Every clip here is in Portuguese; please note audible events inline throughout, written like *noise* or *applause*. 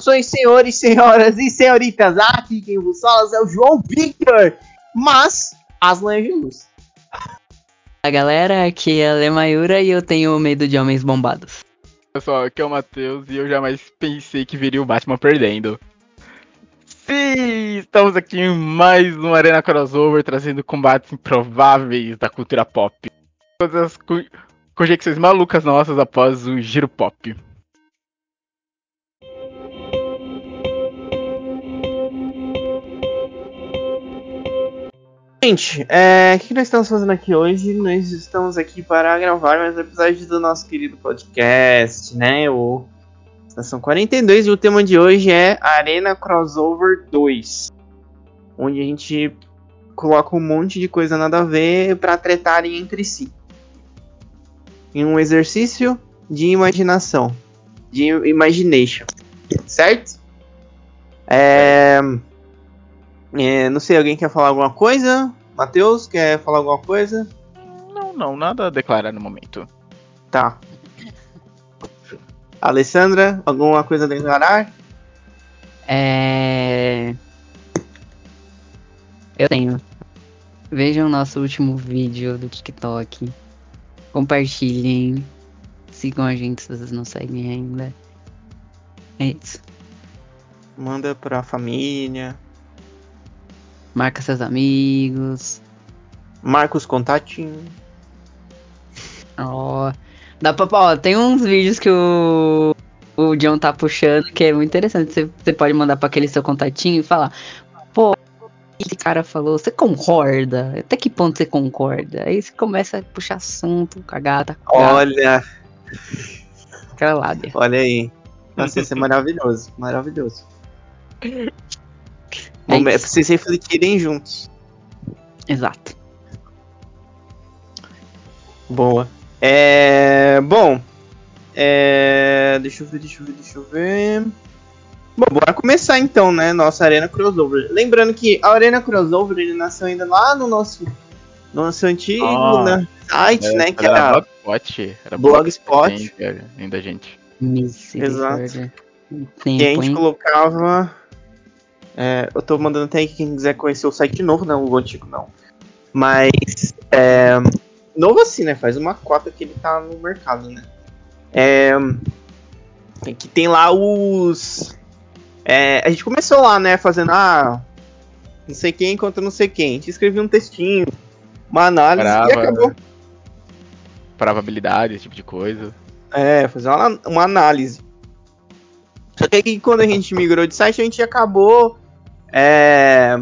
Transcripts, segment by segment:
Saudações, senhores, senhoras e senhoritas. Aqui quem vos fala é o João Victor. Mas, Aslan é de luz. A galera, aqui é a Lemayura e eu tenho medo de homens bombados. Pessoal, aqui é o Matheus e eu jamais pensei que viria o Batman perdendo. Sim, estamos aqui em mais uma Arena Crossover trazendo combates improváveis da cultura pop. Todas as co conjecções malucas nossas após o giro pop. Gente, é, o que nós estamos fazendo aqui hoje? Nós estamos aqui para gravar mais um episódio do nosso querido podcast, né? O Estação 42 e o tema de hoje é Arena Crossover 2. Onde a gente coloca um monte de coisa nada a ver para tretarem entre si. Em um exercício de imaginação. De imagination. Certo? É... É, não sei, alguém quer falar alguma coisa? Matheus, quer falar alguma coisa? Não, não, nada a declarar no momento. Tá. Alessandra, alguma coisa a declarar? É. Eu tenho. Vejam nosso último vídeo do TikTok. Compartilhem. Sigam a gente se vocês não seguem ainda. É isso. Manda pra família. Marca seus amigos. Marca os contatinhos. Ó. Dá pra. Ó, tem uns vídeos que o. O John tá puxando que é muito interessante. Você, você pode mandar pra aquele seu contatinho e falar. Pô, esse cara falou, você concorda? Até que ponto você concorda? Aí você começa a puxar assunto com a gata. Com a gata, Olha, aquela lábia. olha aí. Nossa, isso é maravilhoso. Maravilhoso. *laughs* É Bom, é pra vocês refletirem juntos. Exato. Boa. É. Bom. É. Deixa eu ver, deixa eu ver, deixa eu ver. Bom, bora começar então, né? Nossa Arena Crossover. Lembrando que a Arena Crossover ele nasceu ainda lá no nosso, no nosso antigo Ah, né, site, né? Que era era. Blogspot. Era Blogspot. Era Ainda gente. Misericórdia. Que a Tempo, gente hein? colocava. É, eu tô mandando até aí quem quiser conhecer o site novo, não o antigo não. Mas. é, novo assim, né? Faz uma cota que ele tá no mercado, né? É, que tem lá os. é, a gente começou lá, né? Fazendo. Ah, não sei quem contra não sei quem. A gente escrevia um textinho, uma análise e Brava. acabou. Probabilidade, esse tipo de coisa. É, fazer uma, uma análise. Só que aí quando a gente migrou de site, a gente acabou. É,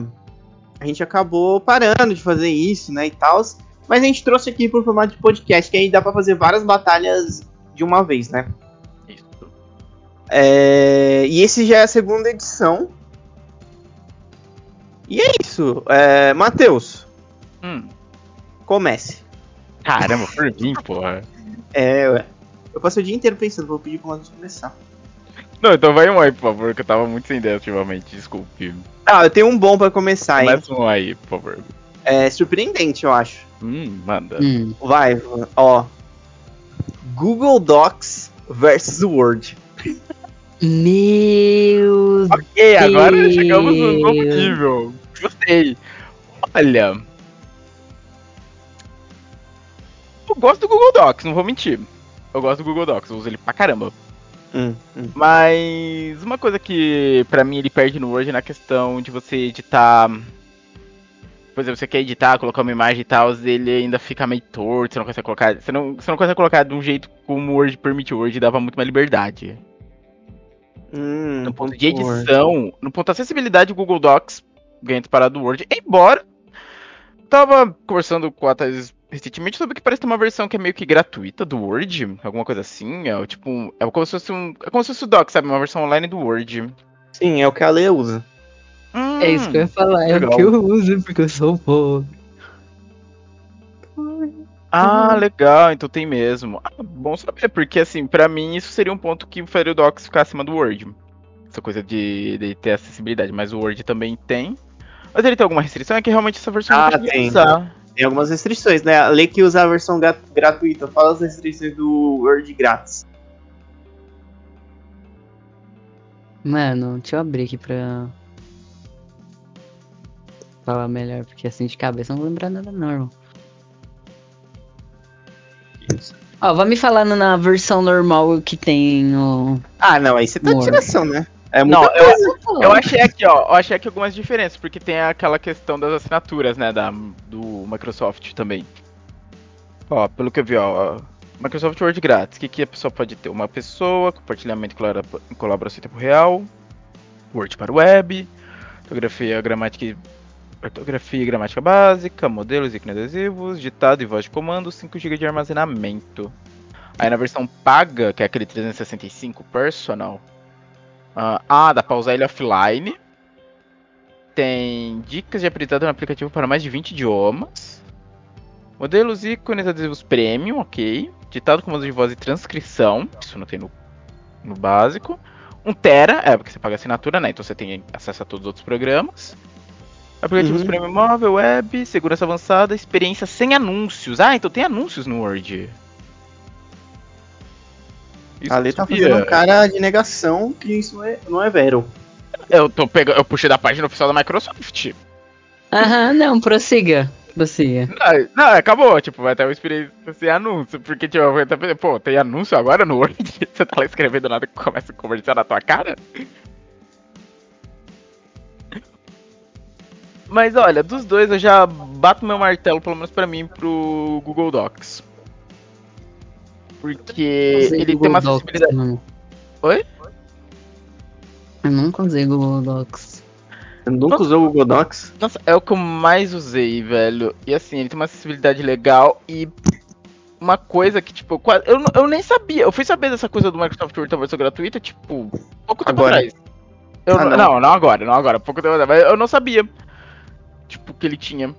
a gente acabou parando de fazer isso, né? E tal. Mas a gente trouxe aqui pro formato de podcast, que aí dá pra fazer várias batalhas de uma vez, né? Isso. É, e esse já é a segunda edição. E é isso. É, Matheus, Hum. comece. Caramba, por mim, porra. É, ué. eu passei o dia inteiro pensando, vou pedir pro Matheus começar. Não, então vai um aí, por favor, que eu tava muito sem ideia ultimamente, desculpe. Ah, eu tenho um bom pra começar, hein? Começa um aí, por favor. É surpreendente, eu acho. Hum, manda. Hum, Vai, ó. Google Docs versus Word. Meu Ok, agora Deus. chegamos no novo nível. Gostei. Olha. Eu gosto do Google Docs, não vou mentir. Eu gosto do Google Docs, eu uso ele pra caramba. Hum, hum. Mas uma coisa que pra mim ele perde no Word é na questão de você editar. Por exemplo, você quer editar, colocar uma imagem e tal, ele ainda fica meio torto, você não consegue colocar. Você não, você não consegue colocar de um jeito como o Word permite. O Word dava muito mais liberdade. Hum, No ponto de Word. edição, no ponto de acessibilidade, o Google Docs ganha disparado do Word. Embora tava conversando com a Thais recentemente sobre que parece ter uma versão que é meio que gratuita do Word, alguma coisa assim. É tipo, é como se fosse um, é como se fosse o Docs, sabe, uma versão online do Word. Sim, é o que a Leia usa. Hum, É isso que eu ia falar, é legal. o que eu uso, porque eu sou pobre. Ah, legal, então tem mesmo. Ah, bom saber, porque assim, pra mim isso seria um ponto que faria o Docs ficar acima do Word. Essa coisa de, de ter acessibilidade, mas o Word também tem. Mas ele tem alguma restrição? É que realmente essa versão Ah, não tem. usar. Tem algumas restrições, né? A lei que usa a versão gra- gratuita. Fala as restrições do Word grátis. Mano, deixa eu abrir aqui pra. Falar melhor, porque assim de cabeça eu não vou lembrar nada, não, irmão. Ó, vai me falando na versão normal que tem o. Ah, não, aí você tá de tiração, né? É muita Não, eu, eu achei aqui, ó. Eu achei aqui algumas diferenças, porque tem aquela questão das assinaturas, né? Da, do Microsoft também. Ó, pelo que eu vi, ó. Microsoft Word grátis. O que, que a pessoa pode ter? Uma pessoa, compartilhamento em colabora- em colaboração em tempo real, Word para web, ortografia, gramática e ortografia e gramática básica, modelos e adesivos, ditado e voz de comando, 5 GB de armazenamento. Aí na versão paga, que é aquele 365 personal, ah, ah, dá pra usar ele offline. Tem dicas de aprendizado no aplicativo para mais de 20 idiomas. Modelos ícones adesivos premium, ok. Ditado comando de voz e transcrição, isso não tem no, no básico. 1 tera, é porque você paga assinatura, né? Então você tem acesso a todos os outros programas. Aplicativos Uhum. premium móvel, web, segurança avançada, experiência sem anúncios. Ah, então tem anúncios no Word. Isso A eu Lê tá fazendo um cara de negação que isso não é, não é vero. Eu tô pegando, eu puxei da página oficial da Microsoft. Aham, não, prossiga. Prossiga. Não, não, acabou, tipo, vai ter uma experiência sem anúncio, porque, tipo, eu até pensei, pô, tem anúncio agora no Word? *laughs* Você tá lá escrevendo nada que começa a comercial na tua cara? Mas olha, dos dois eu já bato meu martelo, pelo menos pra mim, pro Google Docs. Porque Usei ele Google tem uma Docs, acessibilidade. mano. Oi? Eu nunca usei Google Docs. Você nunca usou o Google Docs? Nossa, é o que eu mais usei, velho. E assim, ele tem uma acessibilidade legal e uma coisa que, tipo, eu, quase- eu, eu nem sabia. Eu fui saber dessa coisa do Microsoft Word versão gratuita, tipo, pouco tempo Agora. atrás. Eu, Ah, não, não. não, não agora, não agora, pouco tempo atrás, mas eu não sabia. Tipo, que ele tinha.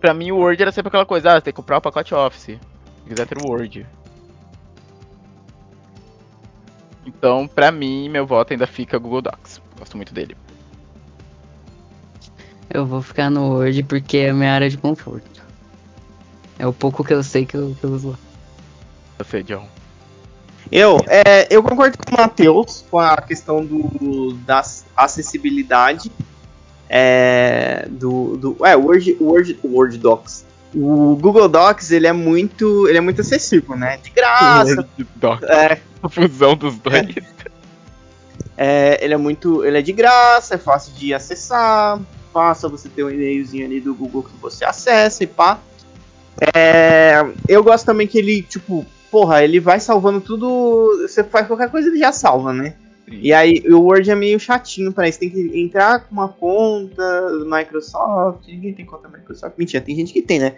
Pra mim, o Word era sempre aquela coisa, ah, você tem que comprar o pacote Office. Se quiser ter o Word. Então, pra mim, meu voto ainda fica Google Docs. Gosto muito dele. Eu vou ficar no Word porque é a minha área de conforto. É o pouco que eu sei que eu, que eu uso lá. Você, John. Eu, é, eu concordo com o Matheus com a questão do, da acessibilidade é, do, do é, Word, Word, Word Docs. O Google Docs ele é muito, ele é muito acessível, né? De graça. *laughs* Word Docs. É, A fusão dos dois. é, ele é muito, ele é de graça, é fácil de acessar, basta você ter um e-mailzinho ali do Google que você acessa e pá. É, eu gosto também que ele, tipo, porra, ele vai salvando tudo. Você faz qualquer coisa, ele já salva, né? E aí o Word é meio chatinho pra isso. Tem que entrar com uma conta do Microsoft. Ninguém tem conta da Microsoft. Mentira, tem gente que tem, né?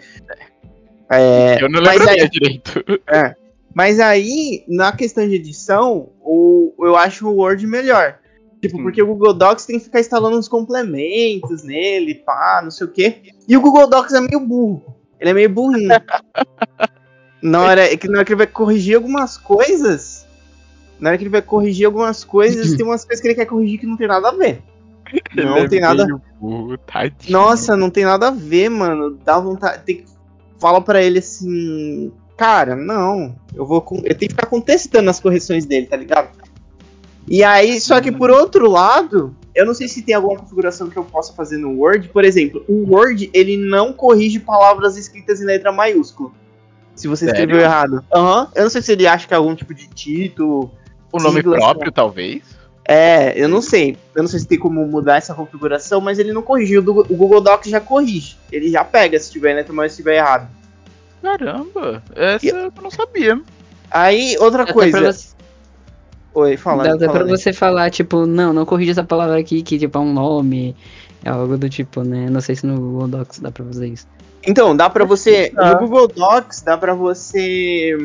É, Eu não lembro aí- direito. *laughs* é. Mas aí, na questão de edição, o, eu acho o Word melhor. Tipo, Hum. porque o Google Docs tem que ficar instalando uns complementos nele, pá, não sei o quê. E o Google Docs é meio burro. Ele é meio burrinho. *laughs* na, hora, é na hora que ele vai corrigir algumas coisas. Na hora que ele vai corrigir algumas coisas, *laughs* tem umas coisas que ele quer corrigir que não tem nada a ver. *laughs* Não é tem nada. burro. Nossa, não tem nada a ver, mano. Dá vontade. Tem que falar pra ele assim. Cara, não. Eu vou. com- Eu tenho que ficar contestando as correções dele, tá ligado? E aí, só que por outro lado, eu não sei se tem alguma configuração que eu possa fazer no Word. Por exemplo, o Word ele não corrige palavras escritas em letra maiúscula. Se você Sério? escreveu errado. Aham. Eu não sei se ele acha que é algum tipo de título. O nome siglas, próprio, talvez. É, eu não sei. Eu não sei se tem como mudar essa configuração, mas ele não corrigiu. O Google- Docs já corrige. Ele já pega se tiver letra maiúscula se estiver errado. Caramba, essa eu não sabia. Aí, outra Dá coisa. você, Oi, fala. dá até fala pra aí. você falar, tipo, não, não corrija essa palavra aqui, que tipo é um nome. É algo do tipo, né? Não sei se no Google Docs dá pra fazer isso. Então, dá pra você. Tá. No Google Docs, dá pra você.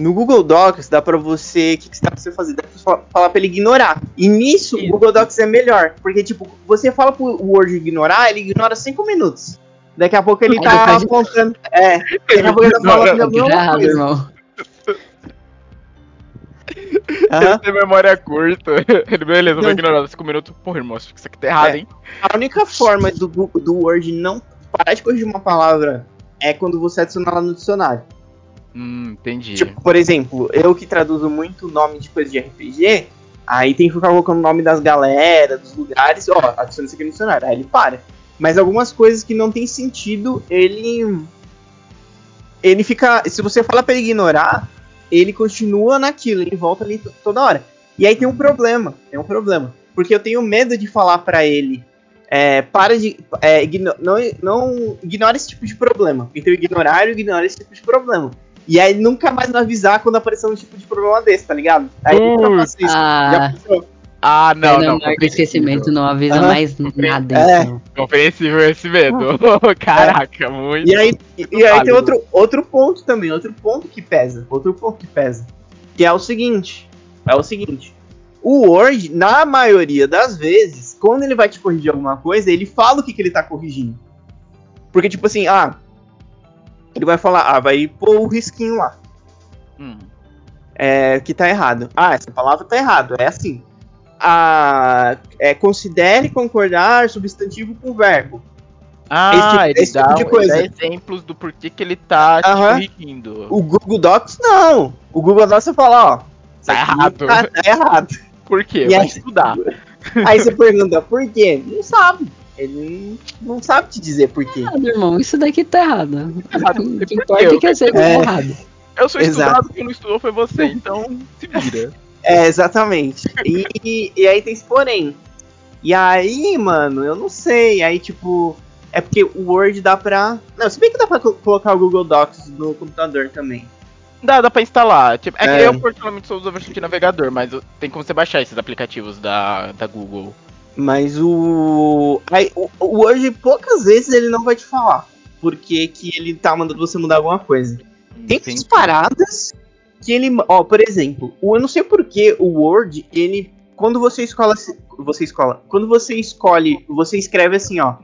No Google Docs, dá pra você. O que, que dá pra você fazer? Dá pra falar pra ele ignorar. E nisso, o. Google Docs é melhor. Porque, tipo, você fala pro Word ignorar, ele ignora 5 minutos. Daqui a pouco ele tá apontando. É, daqui a pouco ele tá falando a Tá mesma errado, coisa. irmão. Ele tem memória curta. *laughs* Ele, beleza, Não. vou ignorar 5 minutos. Porra, irmão, isso aqui tá errado, É. hein? A única forma do, do Word não parar de corrigir uma palavra é quando você adicionar ela no dicionário. Hum, entendi. Tipo, por exemplo, eu que traduzo muito nome de coisa de RPG, aí tem que ficar colocando o nome das galera, dos lugares, ó, adiciona isso aqui no dicionário, aí ele para. Mas algumas coisas que não tem sentido, ele. Ele fica. Se você fala pra ele ignorar, ele continua naquilo, ele volta ali to- toda hora. E aí tem um problema, tem um problema. Porque eu tenho medo de falar pra ele. É, para de. É, igno- não, não ignora esse tipo de problema. Então ignorar e ignora esse tipo de problema. E aí nunca mais me avisar quando aparecer um tipo de problema desse, tá ligado? Aí faço isso. Ah? Ah, não, não, não. não esquecimento, não avisa Aham. mais nada. É. então. Compreensível esse medo. *laughs* Caraca, muito. E aí, e aí tem outro, outro ponto também, outro ponto que pesa, outro ponto que pesa, que é o seguinte, é o seguinte, o Word, na maioria das vezes, quando ele vai te corrigir alguma coisa, ele fala o que, que ele tá corrigindo. Porque, tipo assim, ah, ele vai falar, ah, vai pôr o risquinho lá, Hum. é, que tá errado. Ah, essa palavra tá errado, é assim. Ah, é, considere concordar substantivo com verbo. Ah, Esse- ele, esse tipo dá, de ele coisa. dá exemplos do porquê que ele tá corrigindo. O Google Docs, não. O Google Docs você fala, ó, Tá errado. Tá, tá errado. *laughs* Por quê? E Vai aí- estudar. *laughs* Aí você pergunta por quê? Não sabe. Ele não sabe te dizer por quê. Ah, meu irmão, isso daqui tá errado. Errado. O que por importa é que eu sei que É. tá errado. Eu sou Exato. estudado, quem não estudou foi você, então se vira. É, exatamente. E, e aí tem esse porém. E aí, mano, eu não sei. Aí, tipo, é porque o Word dá pra. Não, se bem que dá pra co- colocar o Google Docs no computador também. Dá, dá pra instalar. Tipo, é, É. que eu particularmente a versão de navegador, mas tem como você baixar esses aplicativos da, da Google. Mas o. Aí, o, o Word, poucas vezes ele não vai te falar. Porque que ele tá mandando você mudar alguma coisa. Tem Entendi. essas paradas que ele. Ó, por exemplo, o, eu não sei porque o Word, ele. Quando você escola. Você escola. Quando você escolhe. Você escreve assim, ó.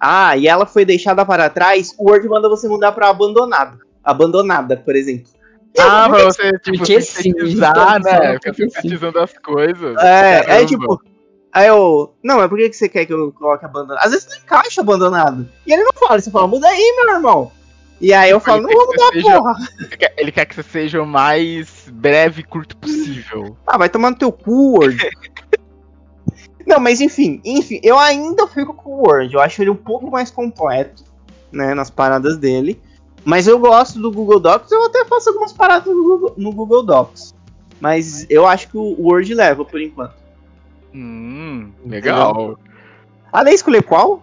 Ah, e ela foi deixada para trás. O Word manda você mudar pra abandonado. Abandonada, por exemplo. Ah, pra você, tipo, sim, sintetizar, né? sim. sintetizando as coisas. É, é Caramba. tipo. Aí eu. Não, mas por que você quer que eu coloque abandonado? Às vezes não encaixa abandonado. E ele não fala, você fala, muda aí, meu irmão. E aí eu Ele falo, não vou mudar, seja- porra. Ele quer- Ele quer que você seja o mais breve e curto possível. *laughs* Ah, vai tomar no teu cu, Word. *laughs* Não, mas enfim, enfim, eu ainda fico com o Word. Eu acho ele um pouco mais completo, né, nas paradas dele. Mas eu gosto do Google Docs, eu até faço algumas paradas no Google, no Google Docs. Mas eu acho que o Word leva por enquanto. Hum, legal. A Lei escolher qual?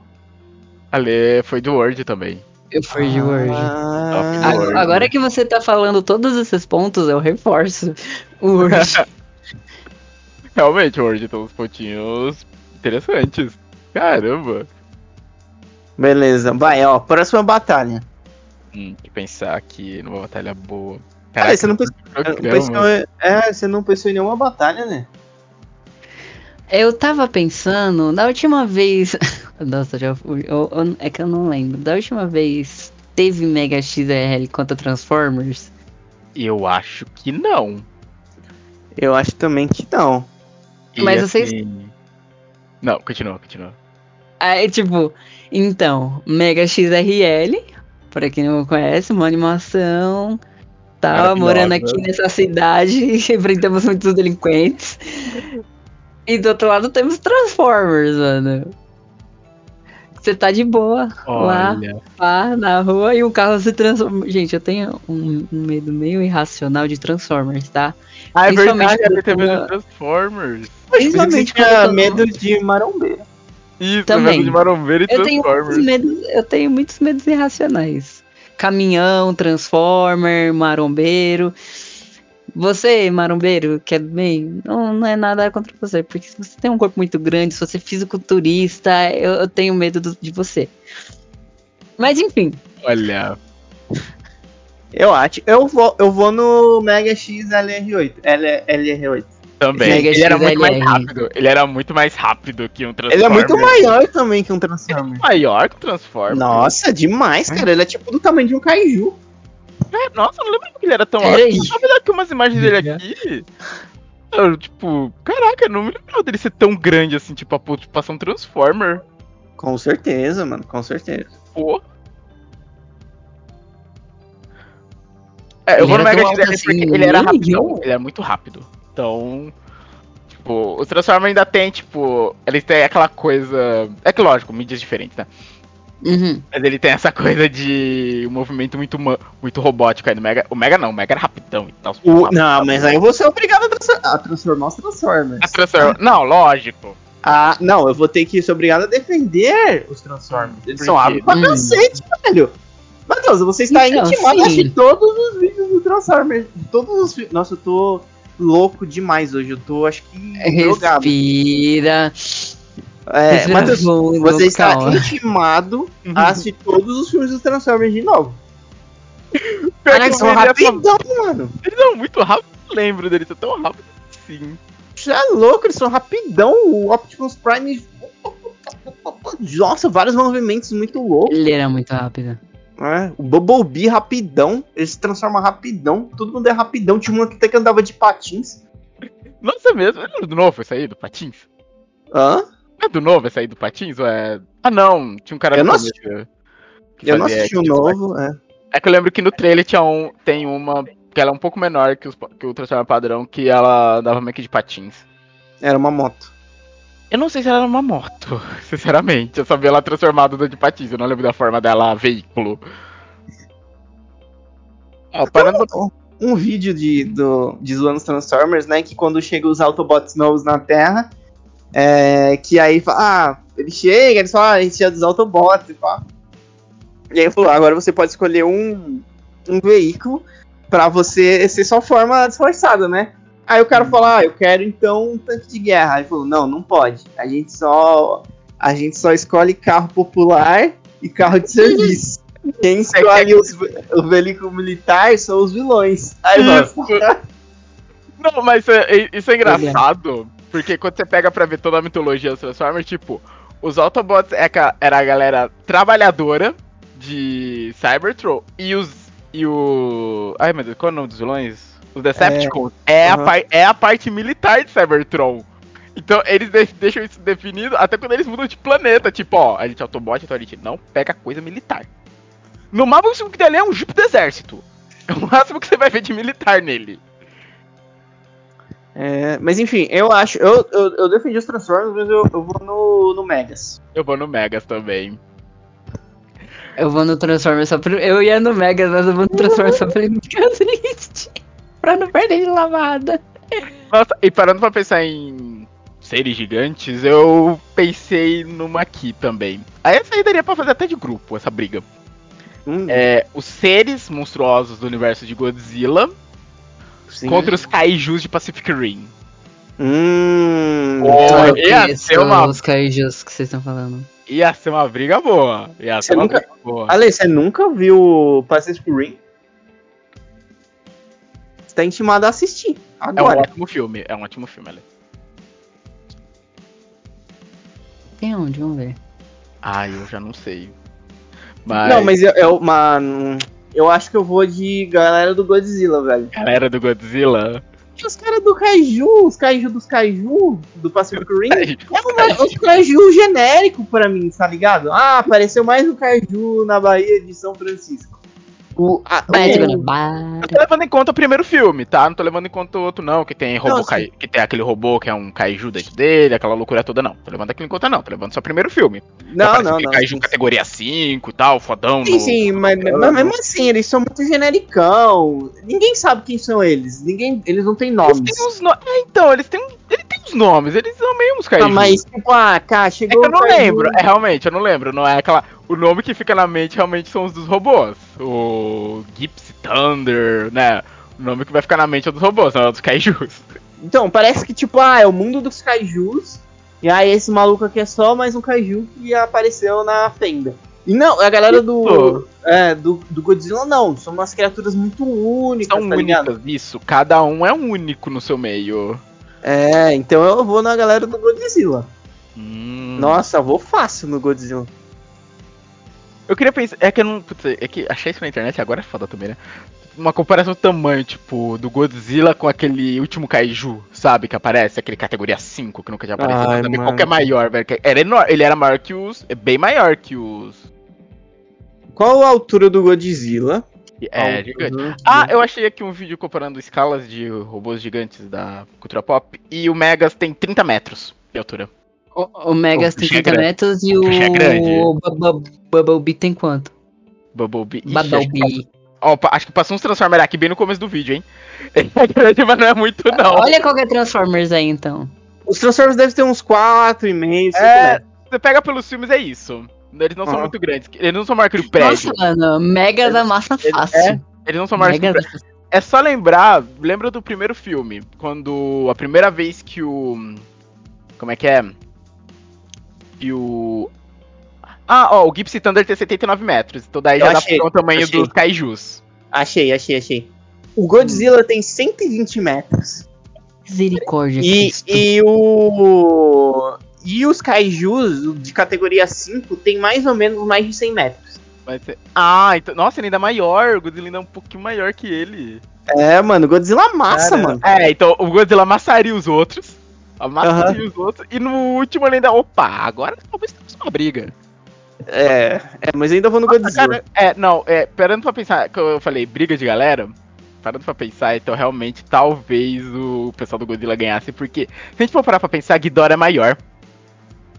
A Lê foi do Word também. Eu fui de Word. Ah, Word. Agora, que você tá falando todos esses pontos, eu reforço o Word. *laughs* Realmente, o Word tem uns pontinhos interessantes. Caramba. Beleza, vai, ó, próxima batalha. Hum, que pensar aqui numa batalha boa. Cara, você não pensou, programa. pensou- é, você não pensou em nenhuma batalha, né? Eu tava pensando, da última vez. *laughs* Nossa, já fui. eu- eu- é que eu não lembro. Da última vez teve Mega XRL contra Transformers? Eu acho que não. Eu acho também que não. E Mas vocês- assim- Não, continua, continua. Aí, tipo, então, Mega XRL, pra quem não conhece, uma animação. Tava morando aqui nessa cidade, *laughs* enfrentamos muitos delinquentes. E do outro lado temos Transformers, mano. Você tá de boa lá, Olha. pá, na rua e o carro se transforma. Gente, eu tenho um, um medo meio irracional de Transformers, tá? Ah, é Principalmente verdade, ele quando teve eu- do Transformers. Principalmente eu tinha medo de marombeiro. Isso, Também. medo de marombeiro e Eu tenho, Transformers. muitos medos, eu tenho muitos medos irracionais. Caminhão, Transformer, marombeiro. Você, marombeiro, que é bem. Não, não é nada contra você, porque se você tem um corpo muito grande, se você é fisiculturista, eu, eu tenho medo do- de você. Mas enfim, Olha. Eu acho. Eu vou, eu vou no Mega X LR8. L, LR8. Também. Mega ele era muito mais rápido. Ele era muito mais rápido que um Ele Transformer. é muito maior também que um Transformer. maior que o Transformer. Nossa, demais, cara. Ele é tipo do tamanho de um Kaiju. É, nossa, eu não lembro que ele era tão alto. me dar aqui umas imagens dele aqui. Eu, tipo, caraca, eu não me lembrava dele ser tão grande assim, tipo, a ponto de passar um Transformer. Com certeza, mano. Com certeza. Pô. É, eu vou no era Mega XL assim, porque ele era eu. Ele é muito rápido. Então. Tipo, o Transformer ainda tem, tipo. Ele tem aquela coisa. É que lógico, mídias diferentes, né? Uhum. Mas ele tem essa coisa de um movimento muito, muito robótico aí no Mega. O Mega não, o Mega era rapidão e tal. O- não, mas aí eu vou ser obrigado a, transfor- a transformar os Transformers. A Transformer. Não, lógico. Ah, não, eu vou ter que ser obrigado a defender os Transformers. Eles são hábeis pra Hum. cacete, velho. Matheus, você está Então, intimado assistir todos os vídeos do Transformers. Todos os Nossa, eu tô louco demais hoje. Eu tô, acho que, drogado. É, Matheus, você está calma. intimado a assistir todos os filmes dos Transformers de novo. *laughs* Que eles são ele rapidão, mano. Eles são muito rápidos. Eu lembro deles, são tão rápidos assim. Você é louco, eles são rapidão. O Optimus Prime. Nossa, vários movimentos muito loucos. Ele era muito rápido. É, o Bumblebee rapidão, ele se transforma rapidão, todo mundo é rapidão, tinha um que até que andava de patins. Nossa, mesmo. Lembra do novo esse aí, do Patins? Hã? É do novo esse aí do Patins? Ou é. Ah, não. Tinha um cara Eu no não Eu não assisti o action novo, é. É que eu lembro que no trailer tinha um, tem uma que ela é um pouco menor que, os, que o Transformer padrão, que ela dava meio que de patins. Era uma moto. Eu não sei se ela era uma moto, *laughs* sinceramente. Eu só vi ela transformada de patins, eu não lembro da forma dela veículo. Ó, parando Um, um vídeo de, do, de zoando os Transformers, né? Que quando chegam os Autobots novos na Terra, é, que aí fala, ah, ele chega, eles falam, ah, a gente é dos Autobots e pá. E aí falou, agora você pode escolher um, um veículo pra você ser sua forma disfarçada, né? Aí o cara falou, ah, eu quero então um tanque de guerra. Aí ele falou, não, não pode. A gente só. A gente só escolhe carro popular e carro de *laughs* serviço. Quem escolhe os, o veículo militar são os vilões. Aí, Isso. *laughs* Não, mas é- é- isso é engraçado, porque quando você pega pra ver toda a mitologia dos Transformers, tipo, os Autobots é era a galera trabalhadora de Cybertron e os. E o. Ai meu Deus, qual é o nome dos vilões? Os Decepticons. É, a, Aham. par- é a parte militar de Cybertron. Então eles de- deixam isso definido até quando eles mudam de planeta. Tipo, ó, a gente é Autobot, então a gente não pega coisa militar. No máximo que tem ali é um Jeep do exército. É o máximo que você vai ver de militar nele. É, mas enfim, eu acho. Eu, eu, eu defendi os Transformers, mas eu, eu vou no, no Megas. Eu vou no Megas também. Eu vou no Transformer só pra. Eu ia no Mega, mas eu vou no Transformer só pra ele ficar *laughs* triste. Pra não perder de lavada. Nossa, e parando pra pensar em seres gigantes, eu pensei numa aqui também. Aí essa aí daria pra fazer até de grupo, essa briga. Hum, É, os seres monstruosos do universo de Godzilla sim. contra os kaijus de Pacific Rim. Hum. Oh, Eu ia ser uma- os kaijus que vocês estão falando. Ia ser uma briga boa. Ia ser Você uma nunca- briga boa. Ale, você nunca viu Pacific Rim? Você tá intimado a assistir. É um Agora. ótimo filme, é um ótimo filme, Ale. Tem onde? Vamos ver. Ai, eu já não sei. Mas, Não, mas eu, eu, mano, eu acho que eu vou de galera do Godzilla, velho. galera do Godzilla. Os caras do Kaiju, os Kaiju dos Kaiju, do Pacific Rim, é um, um Kaiju genérico pra mim, tá ligado? Ah, apareceu mais um Kaiju na Bahia de São Francisco. O, a, Mas, o- mano, Eu tô levando em conta o primeiro filme, tá? Não tô levando em conta o outro, não. Que tem robô Não, que tem aquele robô que é um kaiju dentro dele, aquela loucura toda, não. Tô levando aquilo em conta, não. Tô levando só o primeiro filme. não, não, aquele não. kaiju categoria 5 e tal, fodão. Sim, no- sim, no- mas, no- mas mesmo assim, eles são muito genericão. Ninguém sabe quem são eles. Ninguém, eles não têm Eles nomes. têm uns no... É, então, eles têm, ele tem uns nomes, eles são meio uns Ah, mas, tipo, ah, cá, É que chegou eu não lembro, é realmente, eu não lembro. Não é aquela. O nome que fica na mente realmente são os dos robôs. O Gypsy Thunder, né? O nome que vai ficar na mente é dos robôs, não é dos kaijus. Então, parece que, tipo, ah, é o mundo dos kaijus. E aí esse maluco aqui é só mais um kaiju que apareceu na fenda. E não, a galera do, é, do, do Godzilla não, são umas criaturas muito únicas, São tá ligado? únicas, isso. Cada um é único no seu meio. É, então eu vou na galera do Godzilla. Hum. Nossa, eu vou fácil no Godzilla. Eu queria pensar. É que eu não. Putz, é que achei isso na internet agora é foda também, né? Uma comparação do tamanho, tipo, do Godzilla com aquele último Kaiju, sabe? Que aparece, aquele categoria 5 que nunca tinha aparecido. Ai, mano. Qual que é maior, velho? Era enorme, ele era maior que os. É bem maior que os. Qual a altura do Godzilla? É, gigante. Uhum. Ah, eu achei aqui um vídeo comparando escalas de robôs gigantes da cultura pop. E o Megas tem 30 metros de altura. O, o Megas O tem bicho é 30 grande. metros e O o, é o Bubble- Bubblebee tem quanto? Que Bubblebee. Ó, acho que passou uns Transformers aqui bem no começo do vídeo, hein? *laughs* É grande, mas não é muito, não. Olha qual que é Transformers aí, então. Os Transformers devem ter uns 4,5, 5 É, metros. você pega pelos filmes, é isso. Eles não são Ah. muito grandes. Eles não são maior que o prédio. Nossa, mano, Megas amassa ele- fácil. Eles não são maiores que o prédio. É só lembrar, lembra do primeiro filme, quando a primeira vez que o. Como é que é? Que o. Ah, ó, o Gipsy Thunder tem 79 metros, então daí Eu já dá achei, pra ver o tamanho achei. dos kaijus. Achei, achei, achei. O Godzilla tem 120 metros. Misericórdia. E, e o. E os kaijus de categoria 5 tem mais ou menos mais de 100 metros. Vai ser- Ah, então. Nossa, ele ainda é maior, o Godzilla ainda é um pouquinho maior que ele. É, mano, Godzilla amassa, Cara, mano. É, então o Godzilla amassaria os outros. Amassaria os outros. E no último ele ainda. Opa, agora talvez temos uma briga. É, é, mas ainda vou no Nossa, Godzilla. cara, é, não, é, parando pra pensar, que eu falei, briga de galera, parando pra pensar, então realmente talvez o pessoal do Godzilla ganhasse, porque se a gente for parar pra pensar, a Ghidorah é maior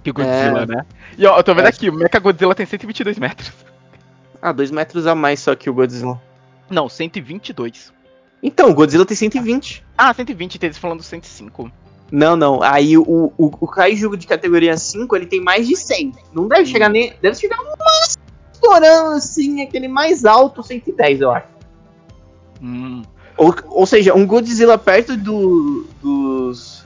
que o Godzilla, É. né? E ó, eu tô vendo É. aqui, o Mecha Godzilla tem 122 metros. Ah, 2 metros a mais só que o Godzilla. Não, 122. Então, o Godzilla tem 120. Ah, 120, tem eles falando 105. Não, não. Aí o, o, o Kaiju de categoria 5, ele tem mais de 100. Não deve chegar nem. Deve chegar máximo estourando assim, aquele mais alto, 110, eu acho. Hum, Ou, ou seja, um Godzilla perto do, dos,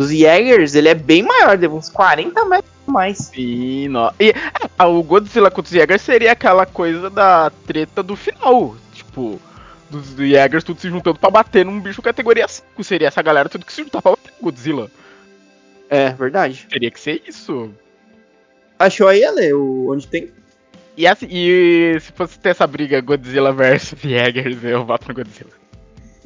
dos Jaegers, ele é bem maior, deve uns 40 metros mais. sim, no... E ah, o Godzilla contra os Jaegers seria aquela coisa da treta do final, tipo... Dos Jaegers tudo se juntando pra bater num bicho categoria 5. Seria essa galera tudo que se juntar pra bater no Godzilla. É, verdade. Teria que ser isso. Achou aí, Ale, o, onde tem? E, assim, e se fosse ter essa briga Godzilla versus Jaegers, eu voto no Godzilla.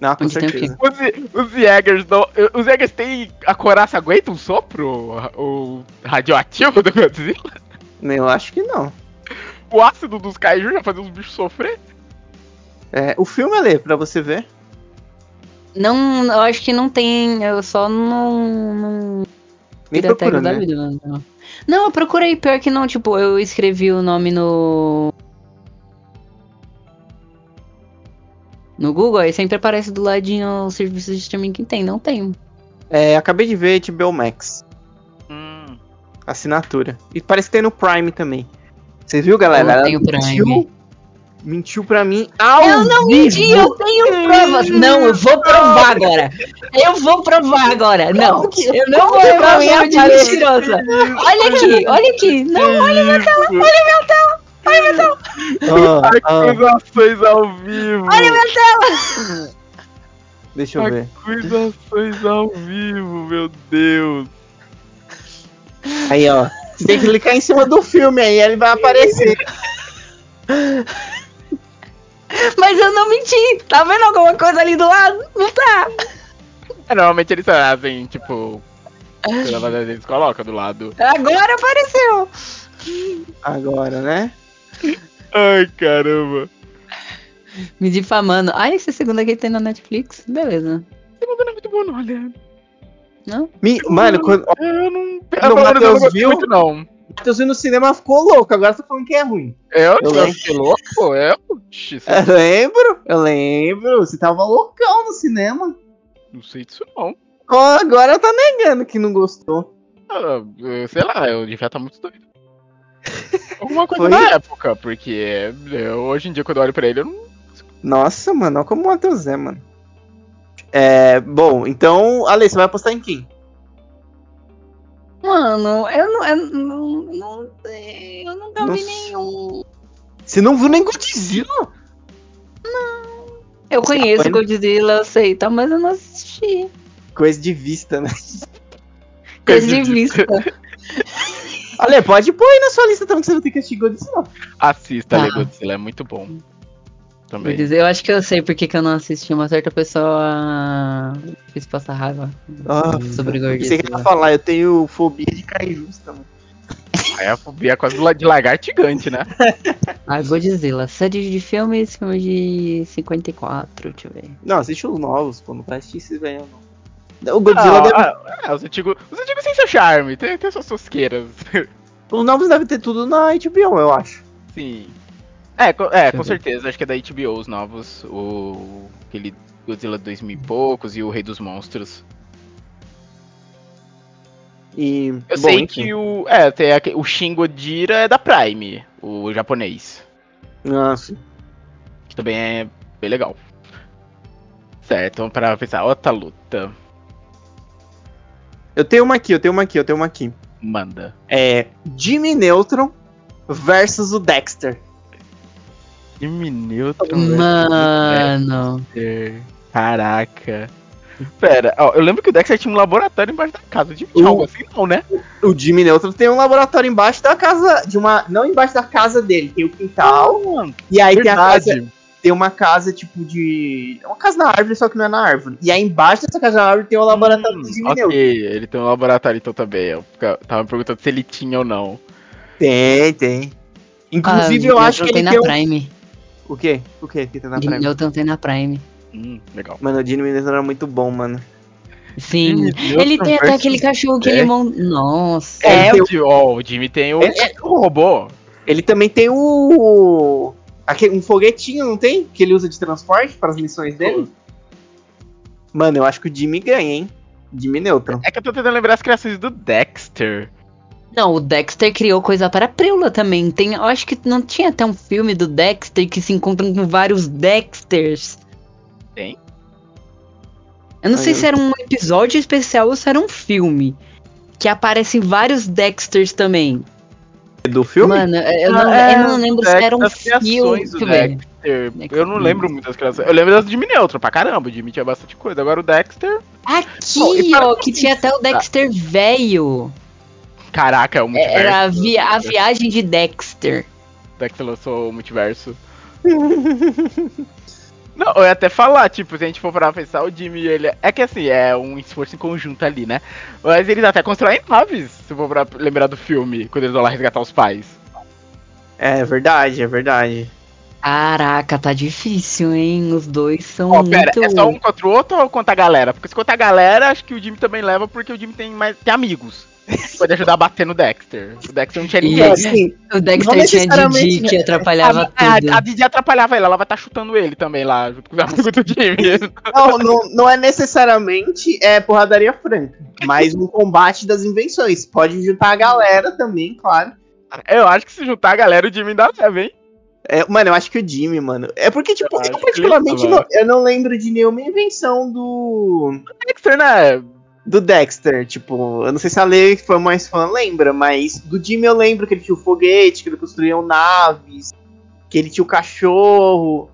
Não, com certeza. Os, os Jaegers não. Os Jaegers têm. A coraça aguenta um sopro? O radioativo do Godzilla? Eu acho que não. O ácido dos Kaiju já fazia os bichos sofrer? É, o filme, Ale, pra você ver. Não, eu acho que não tem. Eu só não. não procurando, da né? vida, não. Não, eu procurei, pior que não, tipo, eu escrevi o nome no. No Google, aí sempre aparece do ladinho o serviço de streaming que tem, não tem. É, acabei de ver HBO Max. Hum. Assinatura. E parece que tem no Prime também. Você viu, galera? Eu Ela tenho mentiu, Prime. mentiu pra mim. Ao Eu não vivo. menti, eu tenho provas. Não, eu vou provar agora. Eu vou provar agora. Não, eu não vou levar meu de mentirosa. Olha aqui, olha aqui. Não, olha minha tela, olha minha tela, olha minha tela, Ah, ah, Acusações ao vivo! olha minha tela. deixa eu ver. Acusações ao vivo, meu Deus! Aí, ó. Você tem que clicar em cima do filme aí, ele vai aparecer. Mas eu não menti. Tá vendo alguma coisa ali do lado? Não tá. É, normalmente eles fazem, tipo. pela Eles colocam do lado. Agora apareceu. Agora, né? Ai, caramba. Me difamando. Ah, esse segundo aqui tem na Netflix. Beleza. Segundo não é muito bom, não, olha. Não? Me- Mano, quando Eu não. Quando o não- não Matheus viu- muito, não. o Matheus no cinema ficou louco, agora você tá falando que é ruim. Eu, Eu eu lembro. fiquei louco, é? Eu lembro, eu lembro. Você tava loucão no cinema. não sei disso não. Ó, Agora tá negando que não gostou. Ah, sei lá, eu devia estar muito doido. Alguma coisa Foi? na época, porque eu, hoje em dia quando eu olho pra ele, eu não. Nossa, mano, olha como o Matheus é, mano. É, bom, então, Ale, você vai apostar em quem? Mano, eu não. Eu não, não sei. Eu nunca vi Nossa. nenhum. Você não viu nem Godzilla? Eu conheço Foi? Godzilla, eu sei, tá? Mas eu não assisti. Coisa de vista, né? Coisa de vista. *laughs* Ale, pode pôr aí na sua lista também que você não tem que assistir Godzilla. Assista. Lego Godzilla, é muito bom. Também. dizer, eu acho que eu sei porque que eu não assisti. Uma certa pessoa fez passar raiva Ah, sobre Você quer Godzilla. falar, eu tenho fobia de kaijus também. *laughs* Aí a fobia é quase de lagarto gigante, né? *laughs* Ah, Godzilla. Série de filmes, filme de 54, deixa eu ver. Não, assiste os novos, pô. Não vai assistir esses velhos, não. O Godzilla Ah, deve... ah, ah, os antigos os antigos têm seu charme, tem, tem suas tosqueiras. *laughs* Os novos devem ter tudo na HBO, eu acho. Sim. É, co- é com certeza. Acho que é da HBO os novos. O. Aquele Godzilla 2000 e poucos e o Rei dos Monstros. E. Eu bom, sei enfim. que o. É, tem o Shin é da Prime, o japonês. Ah, sim. Que também é bem legal. Certo, vamos para pensar. Outra luta. Eu tenho uma aqui, eu tenho uma aqui, eu tenho uma aqui. Manda. É. Jimmy Neutron versus o Dexter. Jimmy Neutron. Mano. Dexter. Caraca. Pera, ó, eu lembro que o Dexter tinha um laboratório embaixo da casa. O Jimmy tinha O- algo assim, não, né? O Jimmy Neutron tem um laboratório embaixo da casa. De uma. Não embaixo da casa dele, tem o quintal. E aí tem a casa. Tem uma casa tipo de. É uma casa na árvore, só que não é na árvore. E aí embaixo dessa casa na árvore tem o laboratório do Hum, Jimmy ok, Neutron. ele tem um laboratório então também. Eu tava me perguntando se ele tinha ou não. Tem, tem. Ah, Inclusive, eu acho que tem ele na tem um... Prime. O quê? O quê que tem na Jimmy Prime? Neutron tem na Prime. Hum, legal. Mano, o Jimmy Neutron era muito bom, mano. Sim. Ele tem até aquele cachorro que É. ele monta. Nossa. É, É, eu- o, o Jimmy tem o, É- o robô. Ele também tem o. Aquele, um foguetinho, não tem? Que ele usa de transporte para as missões dele? Mano, eu acho que o Jimmy ganha, hein? Jimmy Neutron. É que eu tô tentando lembrar as criações do Dexter. Não, o Dexter criou coisa para a Preula também. Tem, eu acho que não tinha até um filme do Dexter que se encontram com vários Dexters. Tem? Eu não Ai, sei eu- se era um episódio especial ou se era um filme. Que aparecem vários Dexters também. Do filme? Mano, eu não, É, eu não lembro se era um filme. Dexter. Eu não lembro muito das criações. Eu lembro das do Jimmy Neutron, pra caramba. O Jimmy tinha bastante coisa. Agora o Dexter. Aqui, Bom, ó, que tinha até o Dexter velho. Caraca, é o multiverso. Era a, vi- a viagem de Dexter. Dexter lançou o multiverso. *laughs* Não, eu ia até falar, tipo, se a gente for parar pra pensar, o Jimmy, ele. É que assim, é um esforço em conjunto ali, né? Mas eles até constroem naves, se for pra lembrar do filme, quando eles vão lá resgatar os pais. É verdade, é verdade. Caraca, tá difícil, hein? Os dois são Ó, pera, muito. é só um contra o outro ou contra a galera? Porque se contra a galera, acho que o Jimmy também leva, porque o Jimmy tem mais tem amigos. Pode ajudar a bater no Dexter. O Dexter não tinha E- ninguém. É, assim, O Dexter tinha Didi que atrapalhava a, tudo. a, a Didi atrapalhava ele, ela vai estar chutando ele também lá, junto com os amigos do Jimmy. *laughs* não, não, não é necessariamente é, porradaria franca, mas um combate das invenções. Pode juntar a galera também, claro. Eu acho que se juntar a galera, o Jimmy ainda leva, hein? É, mano, eu acho que o Jimmy, mano. É porque, tipo, Eu eu, particularmente não, eu não lembro de nenhuma invenção do. Dexter, né? Do Dexter, tipo, eu não sei se a Lei foi mais fã, lembra, mas do Jimmy eu lembro que ele tinha o foguete, que ele construía naves, que ele tinha o cachorro.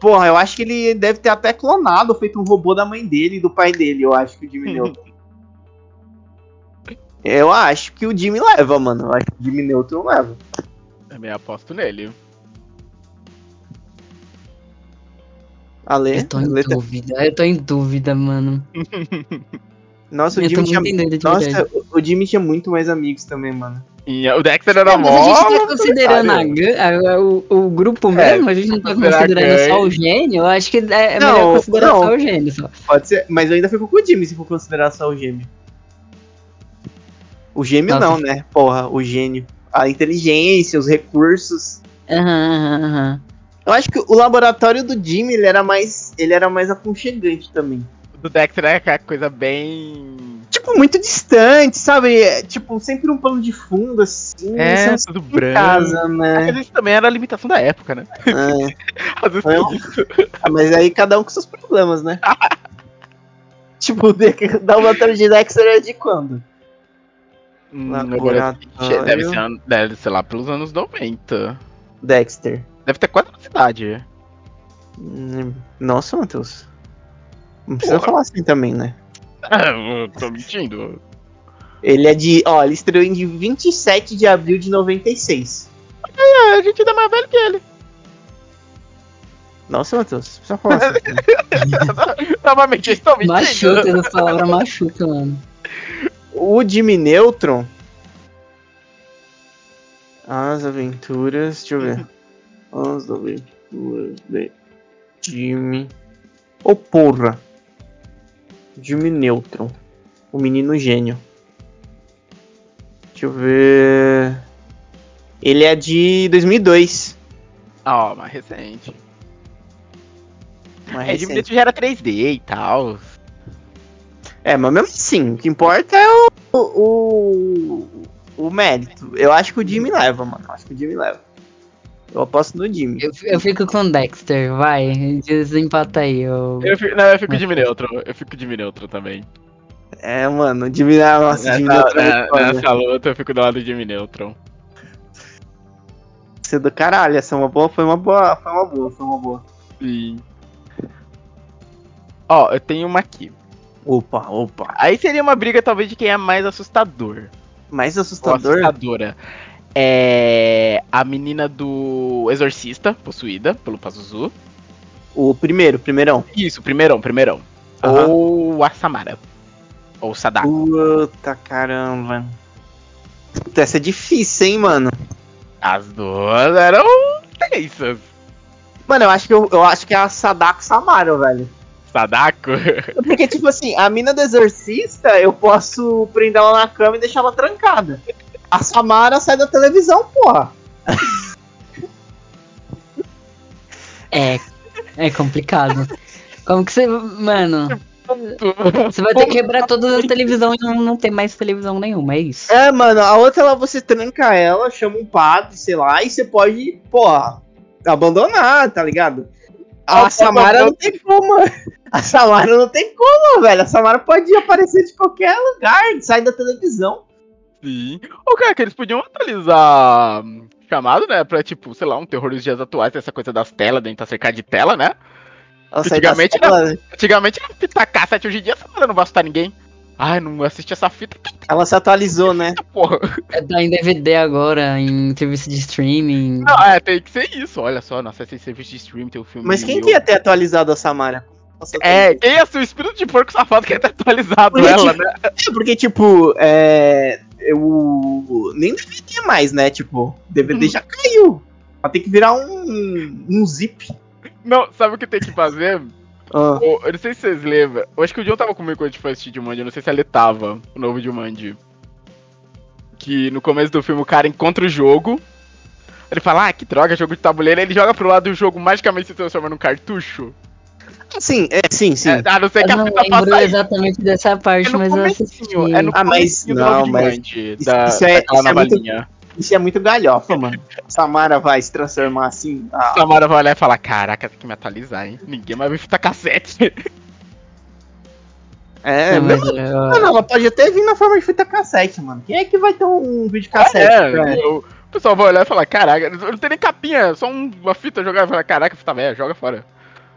Porra, eu acho que ele deve ter até clonado, feito um robô da mãe dele e do pai dele, eu acho que o Jimmy Neutron. *laughs* Eu acho que o Jimmy leva, mano. Eu acho que o Jimmy Neutron leva. Também aposto nele. A Lê, Eu tô em tá- dúvida, eu tô em dúvida, mano. *laughs* Nossa, o Jimmy tinha. Nossa, o Jimmy tinha muito mais amigos também, mano. E o Dexter era É, mas a gente mó. tá considerando a a- a- o, o grupo mesmo, a gente não tá considerando só o gênio, eu acho que é, é Não, melhor considerar não. só o gênio. Só. Pode ser, mas eu ainda fico com o Jimmy se for considerar só o gêmeo. O gêmeo Nossa. não, né? Porra, o gênio. A inteligência, os recursos. Aham, aham, aham. Eu acho que o laboratório do Jimmy, ele era mais. Ele era mais aconchegante também. Do Dexter é aquela coisa bem. Tipo, muito distante, sabe? É, tipo, sempre um plano de fundo, assim. É, tudo branco. Casa, né? Mas isso também era a limitação da época, né? É. *laughs* Às vezes Não. tem isso. Ah, mas aí cada um com seus problemas, né? *laughs* tipo, o de- da laboratório de Dexter é de quando? Hum, agora, Laboratório. deve, ser, an- deve ser lá pelos anos 90. Dexter. Deve ter quase na cidade. Hum, Nossa, Matheus. Não precisa Porra. falar assim também, né? Ah, eu tô mentindo. Ele é de. Ó, ele estreou em de 27 de abril de 96. É, a gente ainda é mais velho que ele. Nossa, Matheus, precisa falar assim. Novamente, eles estão mentindo. Machuca, essa palavra machuca, mano. o Jimmy Neutron. As aventuras. Deixa eu ver. As aventuras de Jimmy. Ô oh, porra! Jimmy Neutron. O menino gênio. Deixa eu ver. Ele é de 2002. Ó, oh, mais recente. Mais é, Jimmy Neutron já era 3D e tal. É, mas mesmo assim, o que importa é o, o, o mérito. Eu acho que o Jimmy leva, mano. Eu acho que o Jimmy leva. Eu aposto no Jimmy. Eu, eu fico com o Dexter, vai. Desempata aí. Eu... Eu fico, não, eu fico Jimmy Neutron. Eu fico Jimmy Neutron também. É, mano, o Jimmy, nossa, nessa, Jimmy Neutron. É nessa luta eu fico do lado do Jimmy Neutron. Você do caralho, essa é uma boa, foi uma boa, foi uma boa, foi uma boa. Sim. Ó, eu tenho uma aqui. Opa, opa. Aí seria uma briga talvez de quem é mais assustador. Mais assustador? Ou assustadora. É. A menina do Exorcista, possuída pelo Pazuzu. O primeiro, primeirão. Isso, primeirão, primeirão. Aham. Ou a Samara. Ou Sadako. Puta caramba. Puta, essa é difícil, hein, mano. As duas eram tensas. Mano, eu acho que eu, eu acho que é a Sadako Samara, velho. Sadako? *laughs* Porque, tipo assim, a mina do exorcista, eu posso prender ela na cama e deixar ela trancada. A Samara sai da televisão, porra. É, é complicado. Como que você. Mano. Você vai ter que quebrar todas as televisões e não, não ter mais televisão nenhuma, é isso. É, mano, a outra ela você tranca ela, chama um padre, sei lá, e você pode, porra, abandonar, tá ligado? A Samara não tem como. A Samara não tem como, velho. A Samara pode aparecer de qualquer lugar, sai da televisão. Sim. Ou, cara, que eles podiam atualizar hum, chamado, né? Pra, tipo, sei lá, um terror dos dias atuais, essa coisa das telas, dentro tá cercado de tela, né? Da Antigamente tela, Antigamente era fita cassete, hoje em dia essa não vai assustar ninguém. Ai, não assisti essa fita, ela se atualizou, né? porra. É tá em DVD agora, em serviço de streaming. Não, é, tem que ser isso. Olha só, nossa, esse serviço de stream tem o filme. Mas quem que ia ter atualizado a Samara? Nossa, É, quem é o espírito de porco safado que ia ter atualizado Porque, ela, tipo, né? É, porque, tipo, é. Eu. Nem DVD mais, né? Tipo, DVD Hum. já caiu. Ela tem que virar um. um zip. Não, sabe o que tem que fazer? *laughs* Ah, Ô, eu não sei se vocês lembram. Eu acho que o John tava comigo quando a gente foi assistir Jumanji. Eu não sei se ele tava, o novo Jumanji. Que no começo do filme o cara encontra o jogo. Ele fala, ah, que droga, jogo de tabuleiro. Ele joga pro lado e o jogo magicamente se transforma num cartucho. Sim, é, sim, sim. É, a não ser Eu que a não fita lembro faça isso. exatamente dessa parte, É no mas eu assisti. comecinho, é no Ah, mas não, mas isso- da, isso é- isso é muito-. Isso é muito galhofa, mano. Samara vai se transformar assim. Ah, Samara vai olhar e falar, caraca, tem que me atualizar, hein? Ninguém mais vai fita cassete. *laughs* é, Não, mas não, eu- não, não, ela pode até vir na forma de fita cassete, mano. Quem é que vai ter um vídeo cassete? É, o pessoal vai olhar e falar, caraca, não tem nem capinha, é só um- uma fita jogar e falar, caraca, fita velha, joga fora.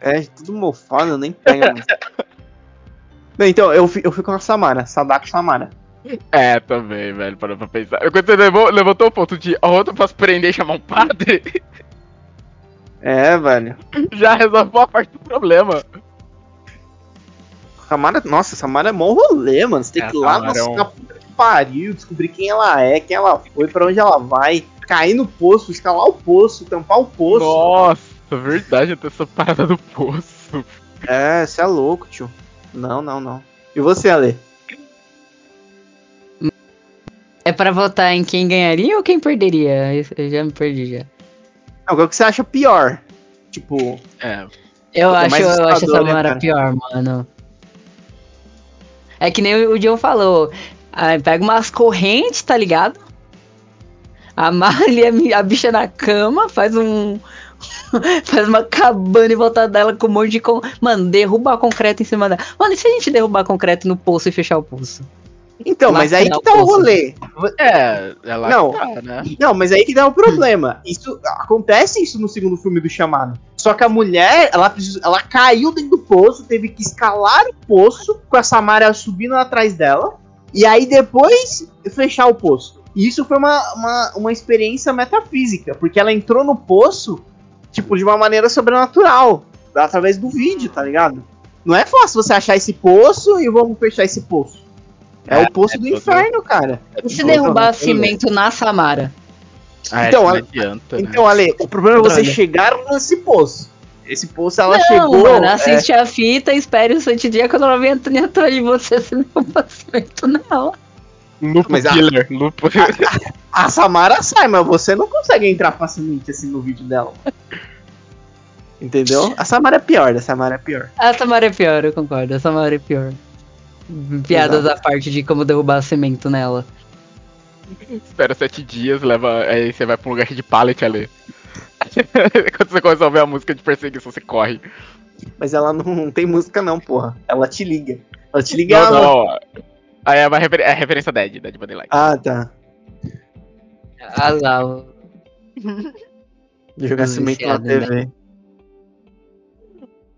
É, tudo mofado, nem pega. *laughs* Não, então, eu, eu fico com a Samara, Sadako Samara. É, também, velho, parou pra pensar. Quando você levou, levantou o ponto de a outra posso prender e chamar um padre, É, velho. já resolveu a parte do problema. Samara, nossa, Samara é mó rolê, mano. Você tem É, que ir lá Samara é um- pariu, descobrir quem ela é, quem ela foi, pra onde ela vai, cair no poço, escalar o poço, tampar o poço. Nossa, verdade, até essa parada do poço. É, você é louco, tio. Não, não, não. E você, Ale? É pra votar em quem ganharia ou quem perderia? Eu- já me perdi já. Não, qual que você acha pior? Tipo, É, Eu É acho, eu acho essa né, Mara cara? pior, mano. É que nem o o John falou. Aí pega umas correntes, tá ligado? Amarra ali a bicha na cama, faz um. *laughs* faz uma cabana em volta dela com um monte de. Con... Mano, derruba concreto em cima dela. Mano, e se a gente derrubar concreto no poço e fechar o poço? então, mas aí que tá o rolê. é, ela Não. tá, né? Não, mas aí que dá o problema. Isso acontece isso no segundo filme do Chamado. Só que a mulher, ela, ela caiu dentro do poço, teve que escalar o poço com a Samara subindo atrás dela. E aí depois fechar o poço. E isso foi uma, uma, uma experiência metafísica, porque ela entrou no poço, tipo, de uma maneira sobrenatural. Através do vídeo, tá ligado? Não é fácil você achar esse poço e vamos fechar esse poço. É, É, o poço é do todo- inferno, cara. E se derrubar cimento na Samara? Ah, Então, não Ale- adianta, né? Então, Ale, o problema é você Droga. chegar nesse poço. Esse poço ela não, chegou. mano, é, assiste a fita, espere o sete dias quando ela vem atrás de você, *laughs* você não passamento não. Lupo Mas a- Killer. Lupo... *laughs* a Samara sai, mas você não consegue entrar facilmente assim no vídeo dela. Entendeu? A Samara é pior, a Samara é pior. A Samara é pior, eu concordo, a Samara é pior. Piadas Exato. à parte de como derrubar cimento nela. Espera sete dias, leva. Aí você vai pra um lugar de pallet ali. *laughs* Quando você começa a ouvir a música de perseguição, você corre. Mas ela não tem música não, porra. Ela te liga. Ela te liga Não, ela... não. Aí é uma refer... é referência Dead, Dead by Daylight. Ah, tá. Ah lá, o- De jogar cimento na TV.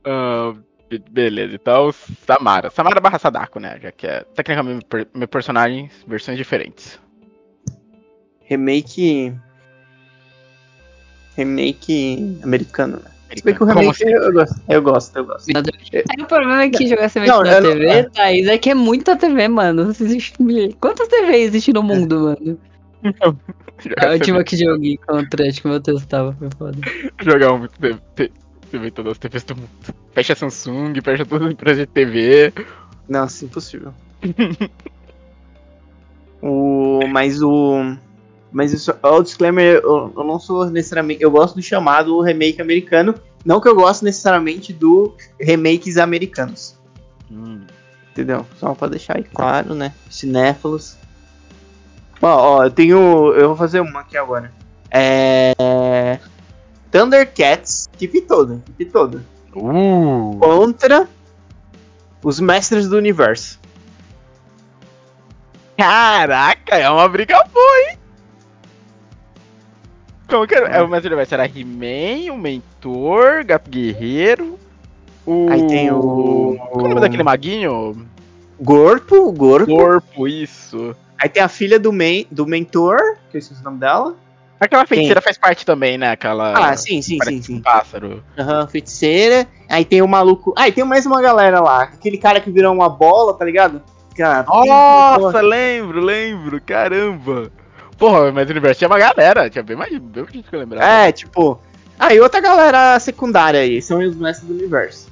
Ah, be- beleza, então Samara. Samara barra Sadako, né? Já que é tecnicamente per- meu personagens, versões diferentes. Remake. Remake americano, né? Se bem que o Como remake assim? eu gosto. Eu gosto, eu gosto. Aí o problema é que jogar cimento Não, na eu não- TV, é. Thaís, é que é muita TV, mano. Quantas TV existem no mundo, mano? A última que joguei contra, o meu texto tava, foi foda. Jogar um TV, todas as TVs do mundo. Fecha a Samsung, fecha todas as empresas de TV. Nossa, impossível. *laughs* o, mas o. Mas isso, o disclaimer, eu, eu não sou necessariamente. Eu gosto do chamado remake americano. Não que eu gosto necessariamente do remakes americanos. Hum. Entendeu? Só pra deixar aí claro, né? Cinéfilos. Ó, ó, eu tenho. Eu vou fazer uma aqui agora. É. Thundercats, equipe toda, equipe toda. Uh! Contra os Mestres do Universo. Caraca, é uma briga boa, hein? Como que era? É o Mestre do Universo? Era He-Man, o Mentor, Gato Guerreiro. O... Aí tem o- Qual é o nome daquele maguinho? Gorpo, Gorpo. Corpo, isso. Aí tem a filha do, men do mentor, que eu esqueci o nome dela. Aquela feiticeira faz parte também, né? Aquela. Ah, sim, sim, parece sim, um sim. pássaro. Aham, feiticeira. Aí tem o maluco. Ah, e tem mais uma galera lá. Aquele cara que virou uma bola, tá ligado? Cara, Nossa, lembro, lembro, caramba. Porra, mas o universo tinha uma galera, tinha bem mais bem mais gente que eu lembrava. É, tipo. Ah, e outra galera secundária aí, são os mestres do universo.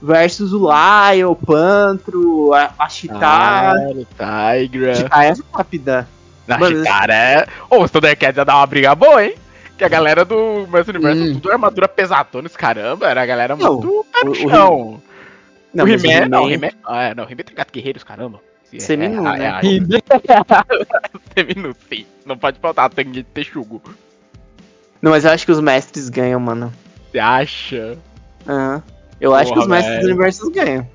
Versus o Lion, o Pantro, a, a Chitara. Ah, Tigra. Chitara é rápida. Na Mano, Chitara é. Ô, os Thundercats ia dar uma briga boa, hein? Que a galera do Mestre Universo, Hum. tudo armadura pesadones, caramba, era a galera Não, muito pé no chão. Não, o He-Man, não, o He-Man. Ah, é, não, o He-Man tem gato guerreiros, caramba. Sim, Seminu, é, né? É, é, *laughs* Seminu, sim. Não pode faltar, tem de texugo. Não, mas eu acho que os mestres ganham, mano. Você acha? Aham. Eu acho que Porra, os mestres velho. do universo ganham.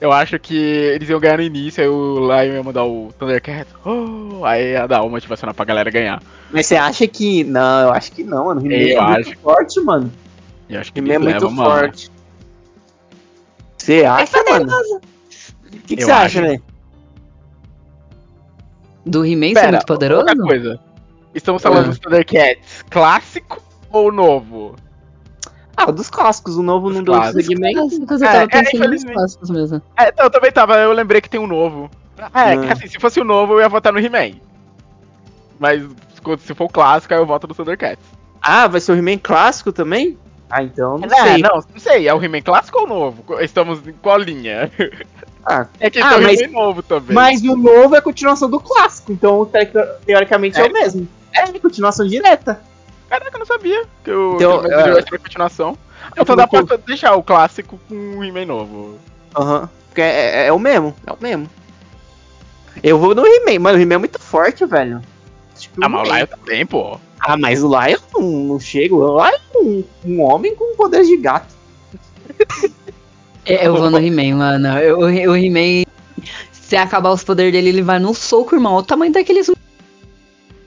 Eu acho que eles iam ganhar no início, aí o Lion ia mandar o Thundercat. Oh, aí ia dar uma motivacional pra galera ganhar. Mas você acha que. Não, eu acho que não, mano. O He-Man Eu é muito acho. forte, mano. Eu acho que O He-Man é muito levam, mano. forte. Você acha, mano? O que, você acho. acha, né? Do He-Man ser muito poderoso? outra coisa. Estamos falando Ah. dos Thundercats clássico ou novo? Ah, dos clássicos. O novo não deu segmento. Eu É, tava é, pensando nos infelizmente. clássicos mesmo. É, então, eu também tava, eu lembrei que tem um novo. É, Ah. que assim, se fosse o novo, eu ia votar no He-Man. Mas se for o clássico, aí eu voto no Thundercats. Ah, vai ser o He-Man clássico também? Ah, então não Não, sei. não, não sei, é o He-Man clássico ou novo? Estamos em qual linha? Ah, *laughs* É que Ah, tem o mas- He-Man novo também. mas o novo é a continuação do clássico, então te- teoricamente é, É. o mesmo. É, continuação direta. Caraca, eu não sabia que o Então, que é- era continuação. Então dá pra deixar o clássico com o He-Man novo. Aham. Porque é, é- é o mesmo, é o mesmo. Eu vou no He-Man, mano, o He-Man é muito forte, velho. Que Ah, mas o Lion também, pô. Ah, mas o Lion não, não chega. O Lion é um, um homem com poder de gato. É, Eu vou no He-Man, mano. Eu- O o He-Man, se acabar os poderes dele, ele vai no soco, irmão. Olha o tamanho daqueles.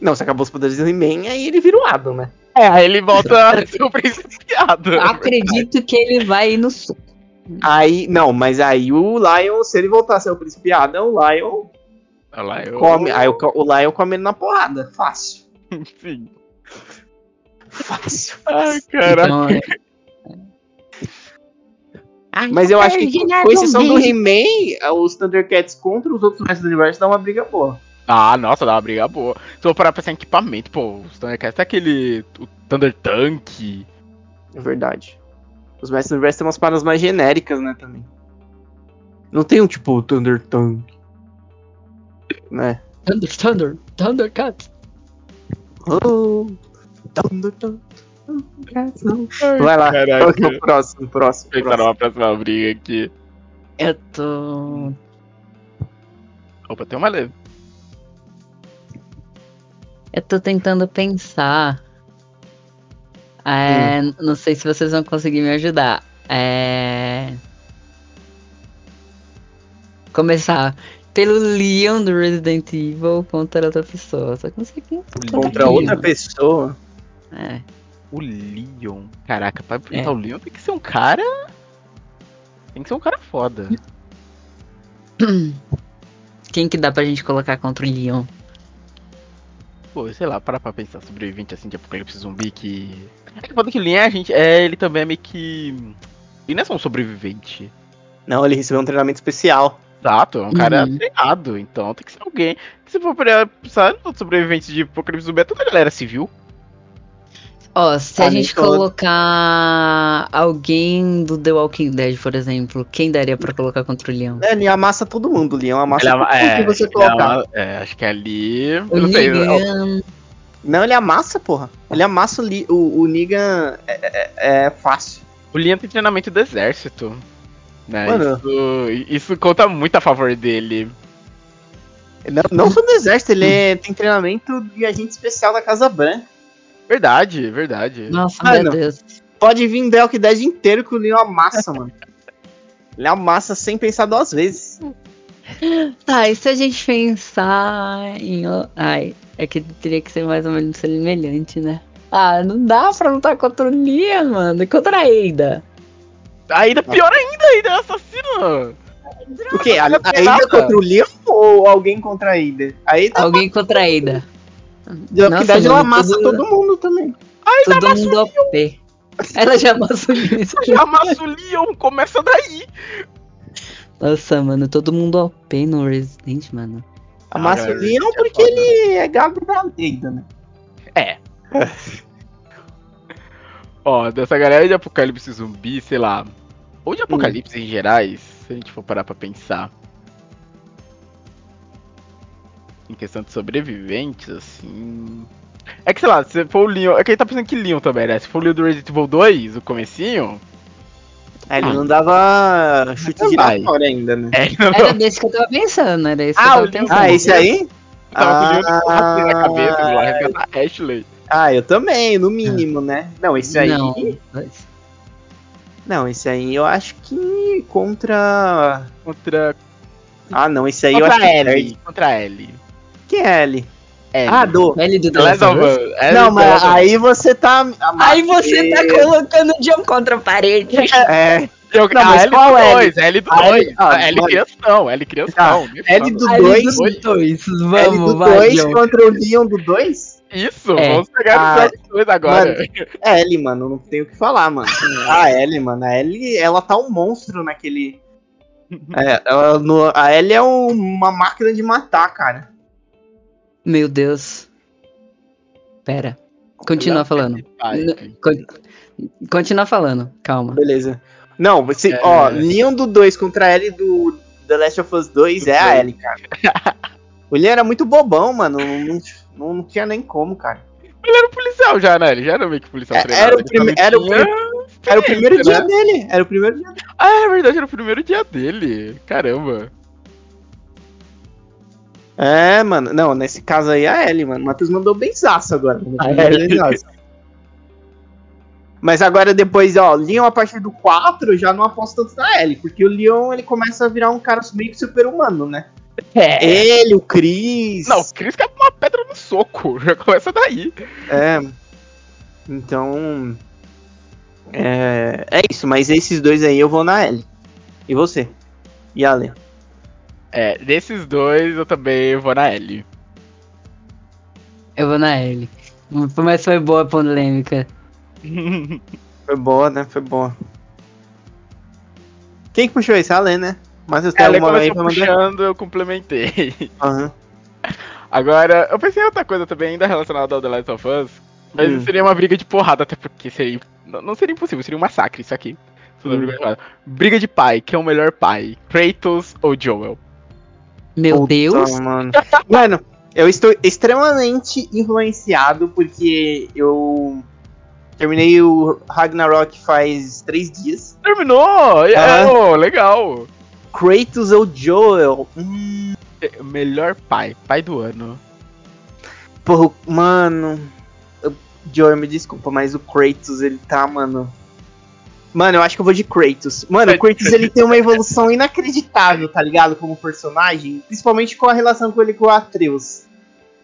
Não, se acabou os poderes do He-Man, aí ele vira o Adam, né? É, aí ele volta *laughs* a ser o principiado. Acredito que ele vai no soco. Aí, não, mas aí o Lion, se ele voltar a ser o príncipe Adam, o Lion Olha lá, eu... come. Aí o, o Lion come ele na porrada. Fácil. *laughs* Sim. Fácil. Ai, caraca. Então, é, Mas eu acho que, com exceção do He-Man, os Thundercats contra os outros mestres do universo dá uma briga boa. Ah, nossa, dá uma briga boa. Se eu parar pra pensar em equipamento, pô, os Thundercats tem aquele. O Thunder Tank. É verdade. Os Mestres do Universo tem umas paradas mais genéricas, né, também. Não tem um tipo Thunder Tank. Né? Thunder, Thunder, Thundercats. Oh, Thunder Tank. Thundercats, não. Vai lá, Caraca. é o próximo? Próximo. Pensar próximo. numa próxima briga aqui. Eu tô. Opa, tem uma leve. Eu tô tentando pensar. É, Não sei se vocês vão conseguir me ajudar. É... Começar pelo Leon do Resident Evil contra outra pessoa. Só que não sei quem. Contra outra pessoa. É. O Leon. Caraca, pra enfrentar É. o Leon tem que ser um cara. Tem que ser um cara foda. *clears throat* Quem que dá pra gente colocar contra o Leon? Pô, sei lá, para pra pensar sobrevivente assim de apocalipse zumbi que. É que foda que o Leon, a gente. É, ele também é meio que. Ele não é só um sobrevivente. Não, ele recebeu um treinamento especial. Exato, é um cara Uhum. treinado, então tem que ser alguém. Se for pra pensar nos sobreviventes de apocalipse zumbi, é toda a galera civil. Ó, se Ah, a gente todo. colocar alguém do The Walking Dead, por exemplo, quem daria pra colocar contra o Leon? É, Ele amassa todo mundo, Leon. Amassa Ele é todo uma- mundo que você é colocar. é, acho que ali. Eu O não sei. Negan. Não, ele amassa, porra. Ele amassa o, Li- o, o Negan. É, é- é fácil. O Leon tem treinamento do exército. Né? Mano. Isso, isso conta muito a favor dele. Não, não só do exército, ele é- tem treinamento de agente especial da Casa Branca. Verdade, verdade. Nossa, Mano. meu Deus. Pode vir The Walking Dead inteiro que o Leon amassa, mano. *laughs* Ele amassa sem pensar duas vezes. Tá, e se a gente pensar em. Ai, é que teria que ser mais ou menos semelhante, né? Ah, não dá pra lutar contra o Leon, mano. E Contra a Eida. Ainda pior ainda, ainda é assassino. O quê? A, a Ida nada. contra o Leon ou alguém contra a Ida? A Ida Alguém contra a Eida. Walking Nossa, Dead ela amassa tudo- todo mundo também. Todo mundo OP. Ela já amassou *laughs* isso. Já amassa o Leon, começa daí. Nossa, mano, todo mundo OP no Resident, mano. Amassa Ah, o Leon é porque foda. ele é gago da Ida, né? É. *laughs* Ó, dessa galera de apocalipse zumbi, sei lá. Ou de apocalipse em gerais, se a gente for parar pra pensar. Em questão de sobreviventes, assim. É que, sei lá, se for o Leon. É que ele tá pensando que Leon também, né? Se for o Leon do Resident Evil 2, o comecinho. É, ele Ah. não dava chute giratório ainda, né? É, não, Era desse que eu tava pensando, era esse que Ah, eu o tava pensando. Ah, esse aí? tava com o Leon rato na Ah. cabeça, indo lá resgatar a Ashley. Ah, eu também, no mínimo, né? Não, esse aí. Não, Não, esse aí eu acho que contra. Contra. Ah, não, esse aí eu Contra acho que a Ellie. perde. Contra a Ellie. Quem é ele? Ellie. Ah, do. L do The Last of Us? Não, mas aí você tá. Aí você tá colocando o John contra a parede. É. Eu, Não, a mas L qual do L? 2, L do A L 2. ah, L mano. crianção, L crianção. Tá, L do Aí 2. dos dois. L Vamos, do vai, 2 John. contra o Leon do 2? Isso, É. vamos pegar Ah, o episódio 2 agora. É Ellie, mano, não tenho o que falar, mano. *laughs* A Ellie, mano, a Ellie, ela tá um monstro naquele. É, ela, no- a Ellie é um- uma máquina de matar, cara. Meu Deus. Pera. Continua falando. Ai, N- con- Continua falando, calma. Beleza. Não, você, É. ó, Leon do 2 contra a Ellie do The Last of Us 2 Do é a. Ellie, cara. o Leon era muito bobão, mano. Não, não, não tinha nem como, cara. Ele era um policial já, né? Ele já era meio que policial É, treinado. era o prime- não era o Era o primeiro experiência, dia né? dele. Era o primeiro dia dele. Ah, é verdade, era o primeiro dia dele. Caramba. É, mano. Não, nesse caso aí é a Ellie, mano. O Matheus mandou benzaço agora. Mandou A Ellie. Mas agora depois, ó, Leon a partir do 4 eu já não aposto tanto na Ellie, porque o Leon ele começa a virar um cara meio que super-humano, né? É. Ele, o Chris. Não, o Chris cai com uma pedra no soco. *laughs* Já começa daí. É. Então. É, é isso, mas esses dois aí eu vou na Ellie. E você? E a Leon? É, desses dois eu também vou na L. Eu vou na L. Mas foi boa a polêmica. *laughs* Foi boa, né? Foi boa. Quem que puxou isso? A Lê, né? Mas tem Ela começou puxando, eu complementei. Aham. Agora, eu pensei em outra coisa também, ainda relacionada ao The Last of Us. Mas Hum. seria uma briga de porrada, até porque seria. Não, seria impossível, seria um massacre isso aqui. Hum. briga, de briga de pai, que é o melhor pai? Kratos ou Joel? Meu Puta, Deus. Mano. *laughs* Mano, eu estou extremamente influenciado porque eu terminei o Ragnarok faz três dias. Terminou! É, Ah. ô, legal! Kratos ou Joel? Hum, Melhor pai, pai do ano. porra, mano. Joel, me desculpa, mas o Kratos, ele tá, mano. Mano, eu acho que eu vou de Kratos. Mano, o Kratos ele tem uma evolução inacreditável, tá ligado? Como personagem. Principalmente com a relação com ele com o Atreus.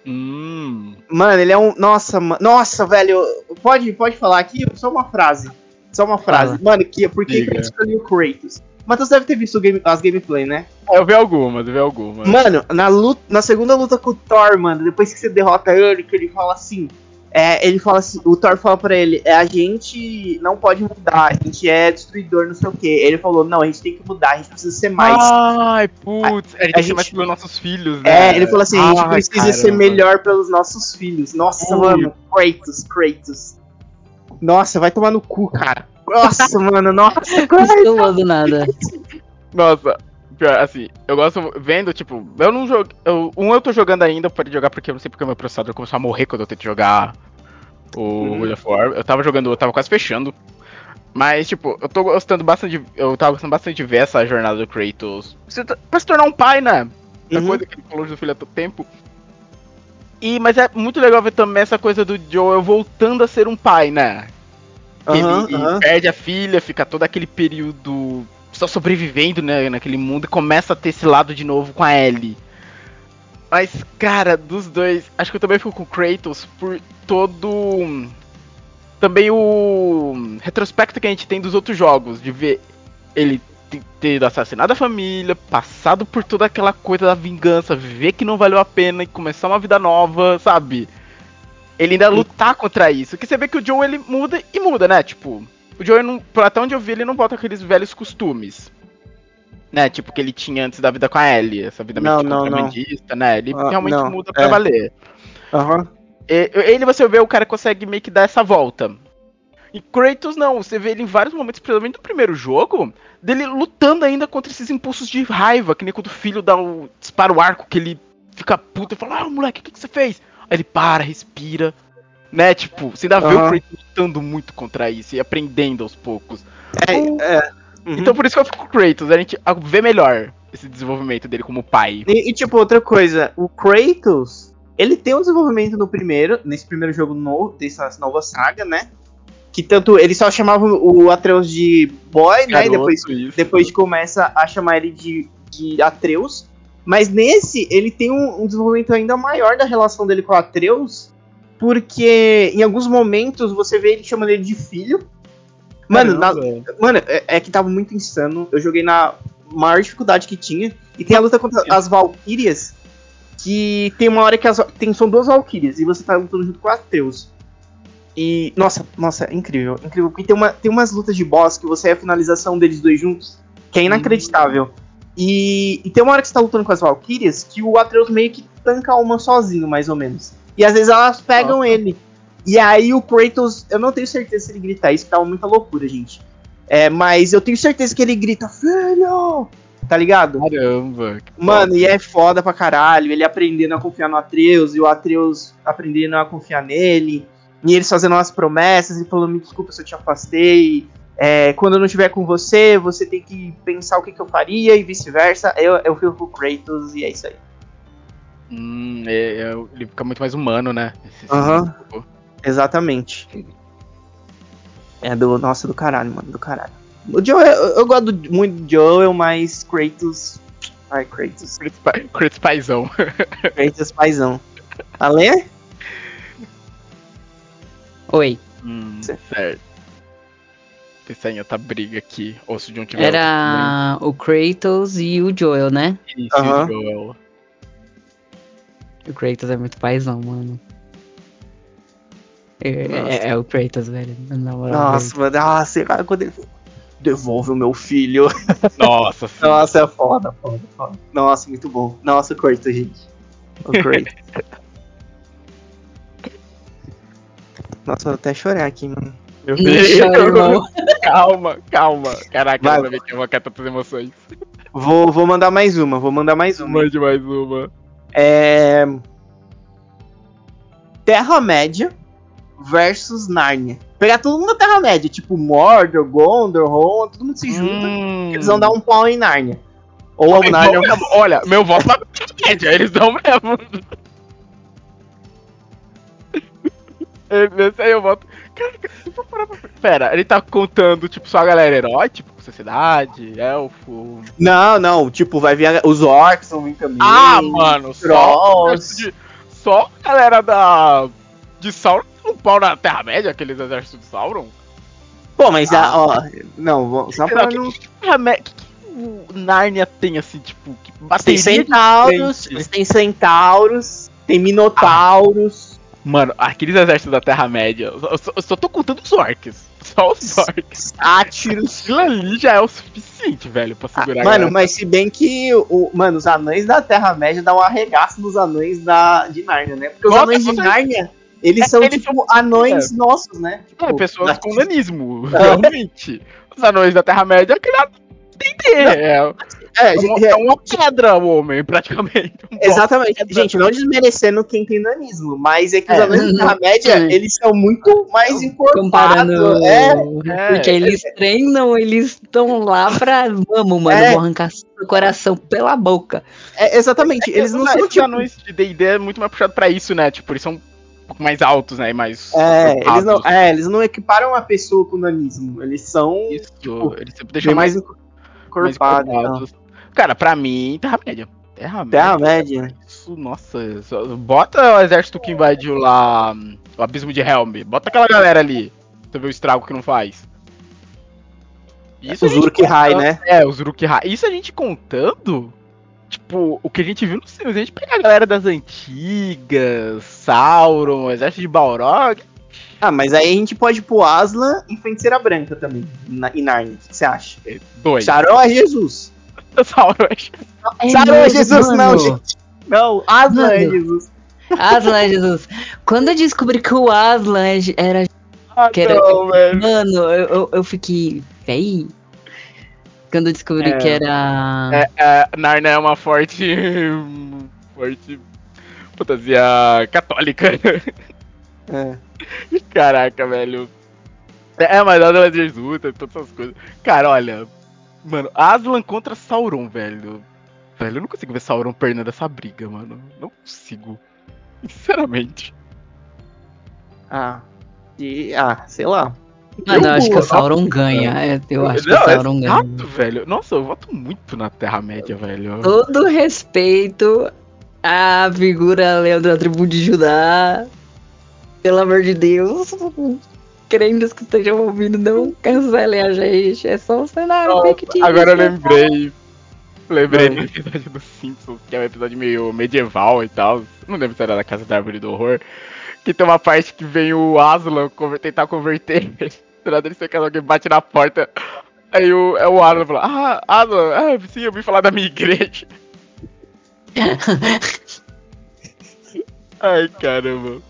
Hum. Mano, ele é um. Nossa, nossa, velho. Pode, pode falar aqui? Só uma frase. Só uma frase. Fala. Mano, que, por que eu escolhi o Kratos? Matheus deve ter visto o game- as gameplay, né? Eu vi algumas, eu vi algumas. Mano, na, luta, na segunda luta com o Thor, mano, depois que você derrota ele, que ele fala assim. É, ele fala assim, o Thor fala pra ele, é, a gente não pode mudar, a gente é destruidor, não sei o que. Ele falou, não, a gente tem que mudar, a gente precisa ser mais. Ai, putz, a, gente tem que ser gente- mais pelos nossos filhos, né? É, ele falou assim, a gente Ai, precisa ser caramba. melhor pelos nossos filhos. Nossa, Ui. mano, Kratos, Kratos. Nossa, vai tomar no cu, cara. Nossa, mano, nossa. Do nada. Nossa, pior, assim, eu gosto vendo, tipo, eu não jogo. Eu, um eu tô jogando ainda, pode jogar porque eu não sei porque o meu processador começou a morrer quando eu tento jogar o Uhum. God of War. Eu tava jogando, eu tava quase fechando. Mas, tipo, eu tô gostando bastante. de- Eu tava gostando bastante de ver essa jornada do Kratos. Você tá- Pra se tornar um pai, né? A Uhum. coisa que ele falou do filho há tanto tempo. E, mas é muito legal ver também essa coisa do Joel voltando a ser um pai, né? Aham, ele aham. perde a filha, fica todo aquele período só sobrevivendo, né, naquele mundo e começa a ter esse lado de novo com a Ellie. Mas, cara, dos dois, acho que eu também fico com o Kratos por todo. Também o retrospecto que a gente tem dos outros jogos, de ver ele te- ter assassinado a família, passado por toda aquela coisa da vingança, ver que não valeu a pena e começar uma vida nova, sabe? Ele ainda lutar contra isso. Que você vê que o Joe ele muda e muda, né? Tipo, o Joe, não, por até onde eu vi, ele não volta aqueles velhos costumes. Né? Tipo, que ele tinha antes da vida com a Ellie, essa vida meio Não, contrabandista, né? Ele Ah, realmente não, muda pra é. valer. Aham. E- Ele, você vê, o cara consegue meio que dar essa volta. E Kratos não, você vê ele em vários momentos, principalmente no primeiro jogo, dele lutando ainda contra esses impulsos de raiva, que nem quando o filho dá o dispara o arco, que ele fica puto e fala, ah, moleque, o que, que você fez? Aí ele para, respira, né, tipo, você ainda vê o. Kratos lutando muito contra isso e aprendendo aos poucos. É, é. Uhum. Então por isso que eu fico com o Kratos, a gente vê melhor esse desenvolvimento dele como pai. E, e, tipo, outra coisa, o Kratos, ele tem um desenvolvimento no primeiro, nesse primeiro jogo novo, dessa nova saga, né? Que tanto ele só chamava o Atreus de boy, né? E Garoto, depois, isso. depois começa a chamar ele de, de Atreus. Mas nesse, ele tem um, um desenvolvimento ainda maior da relação dele com o Atreus. Porque em alguns momentos você vê ele chamando ele de filho. Mano, na- Caramba. Mano, é, é que tava muito insano. Eu joguei na maior dificuldade que tinha. E tem a luta contra as Valkyrias. Que tem uma hora que as, tem, são duas Valkyrias. E você tá lutando junto com Atreus. E. Nossa, nossa, é incrível. Incrível. Porque tem, uma, tem umas lutas de boss que você é a finalização deles dois juntos. Que é inacreditável. E, e tem uma hora que você tá lutando com as Valkyrias que o Atreus meio que tanca uma sozinho, mais ou menos. E às vezes elas pegam Nossa. ele. E aí o Kratos, eu não tenho certeza se ele grita isso, que tava muita loucura, gente. É, mas eu tenho certeza que ele grita, filho! Tá ligado? Caramba. Mano, top. e é foda pra caralho. Ele aprendendo a confiar no Atreus, e o Atreus aprendendo a confiar nele. E eles fazendo umas promessas e falando: Me desculpa se eu te afastei. É, quando eu não estiver com você, você tem que pensar o que, que eu faria e vice-versa. Eu, eu fico com o Kratos e é isso aí. Hum, é- é- ele fica muito mais humano, né? Aham. Exatamente. É do. Nossa, do caralho, mano, do caralho. O Joel, eu, eu gosto muito do Joel, mas Kratos. Ai, Kratos. Kratos pa- Kratos paizão. *laughs* Kratos paizão. Alê? Oi. Hum, Certo. Pensar em outra briga aqui. Ou se o John tiver Era o Kratos e o Joel, né? Isso, Aham. Joel. O Kratos é muito paizão, mano. É, é- é o Kratos, velho. Na moral, Nossa, mano, nossa, cara, quando ele. Devolve o meu filho. *laughs* Nossa, *laughs* sim. Nossa, é foda, foda, foda. Nossa, muito bom. Nossa, Kratos, gente. O Kratos. *laughs* Nossa, vou até chorar aqui, mano. Meu Deus. Calma, calma. Caraca, Vai. eu vou quietar as emoções. Vou, vou mandar mais uma, vou mandar mais uma. Mande mais uma. É. Terra-média versus Nárnia. Pegar todo mundo da Terra-média, tipo Mordor, Gondor, Ron, todo mundo se junta. Hum. Eles vão dar um pau em Nárnia. Ou Eles a Nárnia. dão mesmo. Olha, meu voto na média, eles dão mesmo. *laughs* Esse aí eu voto. Caraca, se for parar pra... Pera, ele tá contando, tipo, só a galera herói, tipo, sociedade, elfo. Não, não, tipo, vai vir os orcs vão vir também. Ah, mano, só, Trolls. de- só a galera da. de Sauron um pau na Terra-média, aqueles exércitos de Sauron. Pô, mas a, ó, não, só pra Não, não. que, que, o Nárnia tem assim, tipo, que Tem bateria centauros, têm centauros, tem minotauros. Mano, aqueles exércitos da Terra-média, eu, só- eu só- eu só tô contando os orcs. Só os *laughs* orcs. sátiros. Aquilo ali já é o suficiente, velho, pra Ah, segurar a mano, galera. mas se bem que o, mano, os anões da Terra-média dão um arregaço nos anões da, de Nárnia, né? Porque os Nossa, anões de. Nárnia, eles É, são eles tipo anões nossos, né? Tipo, É, pessoas da- com nanismo, *laughs* realmente. Os anões da Terra-média criaram D&D. É, É, é, gente, uma, é, é uma pedra, o homem, praticamente. Um exatamente. Gente, não desmerecendo quem tem nanismo, mas é que os É. anões da Terra-média, Sim. eles são muito mais encorpados. Comparando. É, É, porque eles treinam, eles estão lá pra. Vamos, mano, É. vou arrancar seu coração pela boca. é, exatamente. Eles não são Esses tipo. anões de D&D é muito mais puxado pra isso, né? Tipo, eles são um pouco mais altos, né? E mais... É eles, não, é, eles não equiparam a pessoa com nanismo. Eles são Isso, tipo, eles sempre deixam mais mais, mais encorpados. então. Cara, pra mim, Terra-média. Terra-média. Terra-média. Isso, nossa, bota o exército que invadiu lá o abismo de Helm. Bota aquela galera ali. Você vê o estrago que não faz. Isso Uruk-hai, contando- né? É, os Uruk-hai. Isso a gente contando, tipo, o que a gente viu no filme. Se a gente pegar a galera das antigas, Sauron, o exército de Balrog. Ah, mas aí a gente pode pôr Aslan e Feiticeira Branca também, na, em Narnia. O que você acha? Dois. Charon é Jesus. Sauron. É mesmo, Jesus, não, gente. Não, Aslan é. Jesus. Aslan é Jesus. Quando eu descobri que o Aslan é- era. Ah, Que era- não, velho. Mano, eu, eu, eu fiquei. Véi. Quando eu descobri É. que era. É, é, Narnia é uma forte. *laughs* forte. fantasia católica. É. Caraca, velho. É, mas ela é Jesus, todas essas coisas. Cara, olha. Mano, Aslan contra Sauron, velho. Velho, eu não consigo ver Sauron perdendo essa briga, mano. Não consigo. *laughs* Sinceramente. Ah. E, ah, sei lá. Mano, eu acho que o Sauron ganha. é, Eu acho que Não, o Sauron ganha. exato, velho. Nossa, eu voto muito na Terra-média, velho. Todo respeito à figura Leandro da tribo de Judá. Pelo amor de Deus. Crentes que estejam ouvindo, não cancelem a gente. É só um cenário Nossa, fictício. agora eu lembrei. Lembrei do episódio do Simpsons, que é um episódio meio medieval e tal. Não lembro se era da Casa da Árvore do Horror. Que tem uma parte que vem o Aslan conver- tentar converter *laughs* ele. Do nada ele fica alguém bate na porta. Aí o, é o Aslan fala, ah, Aslan, ah, sim, eu vim falar da minha igreja. *laughs* Ai, caramba.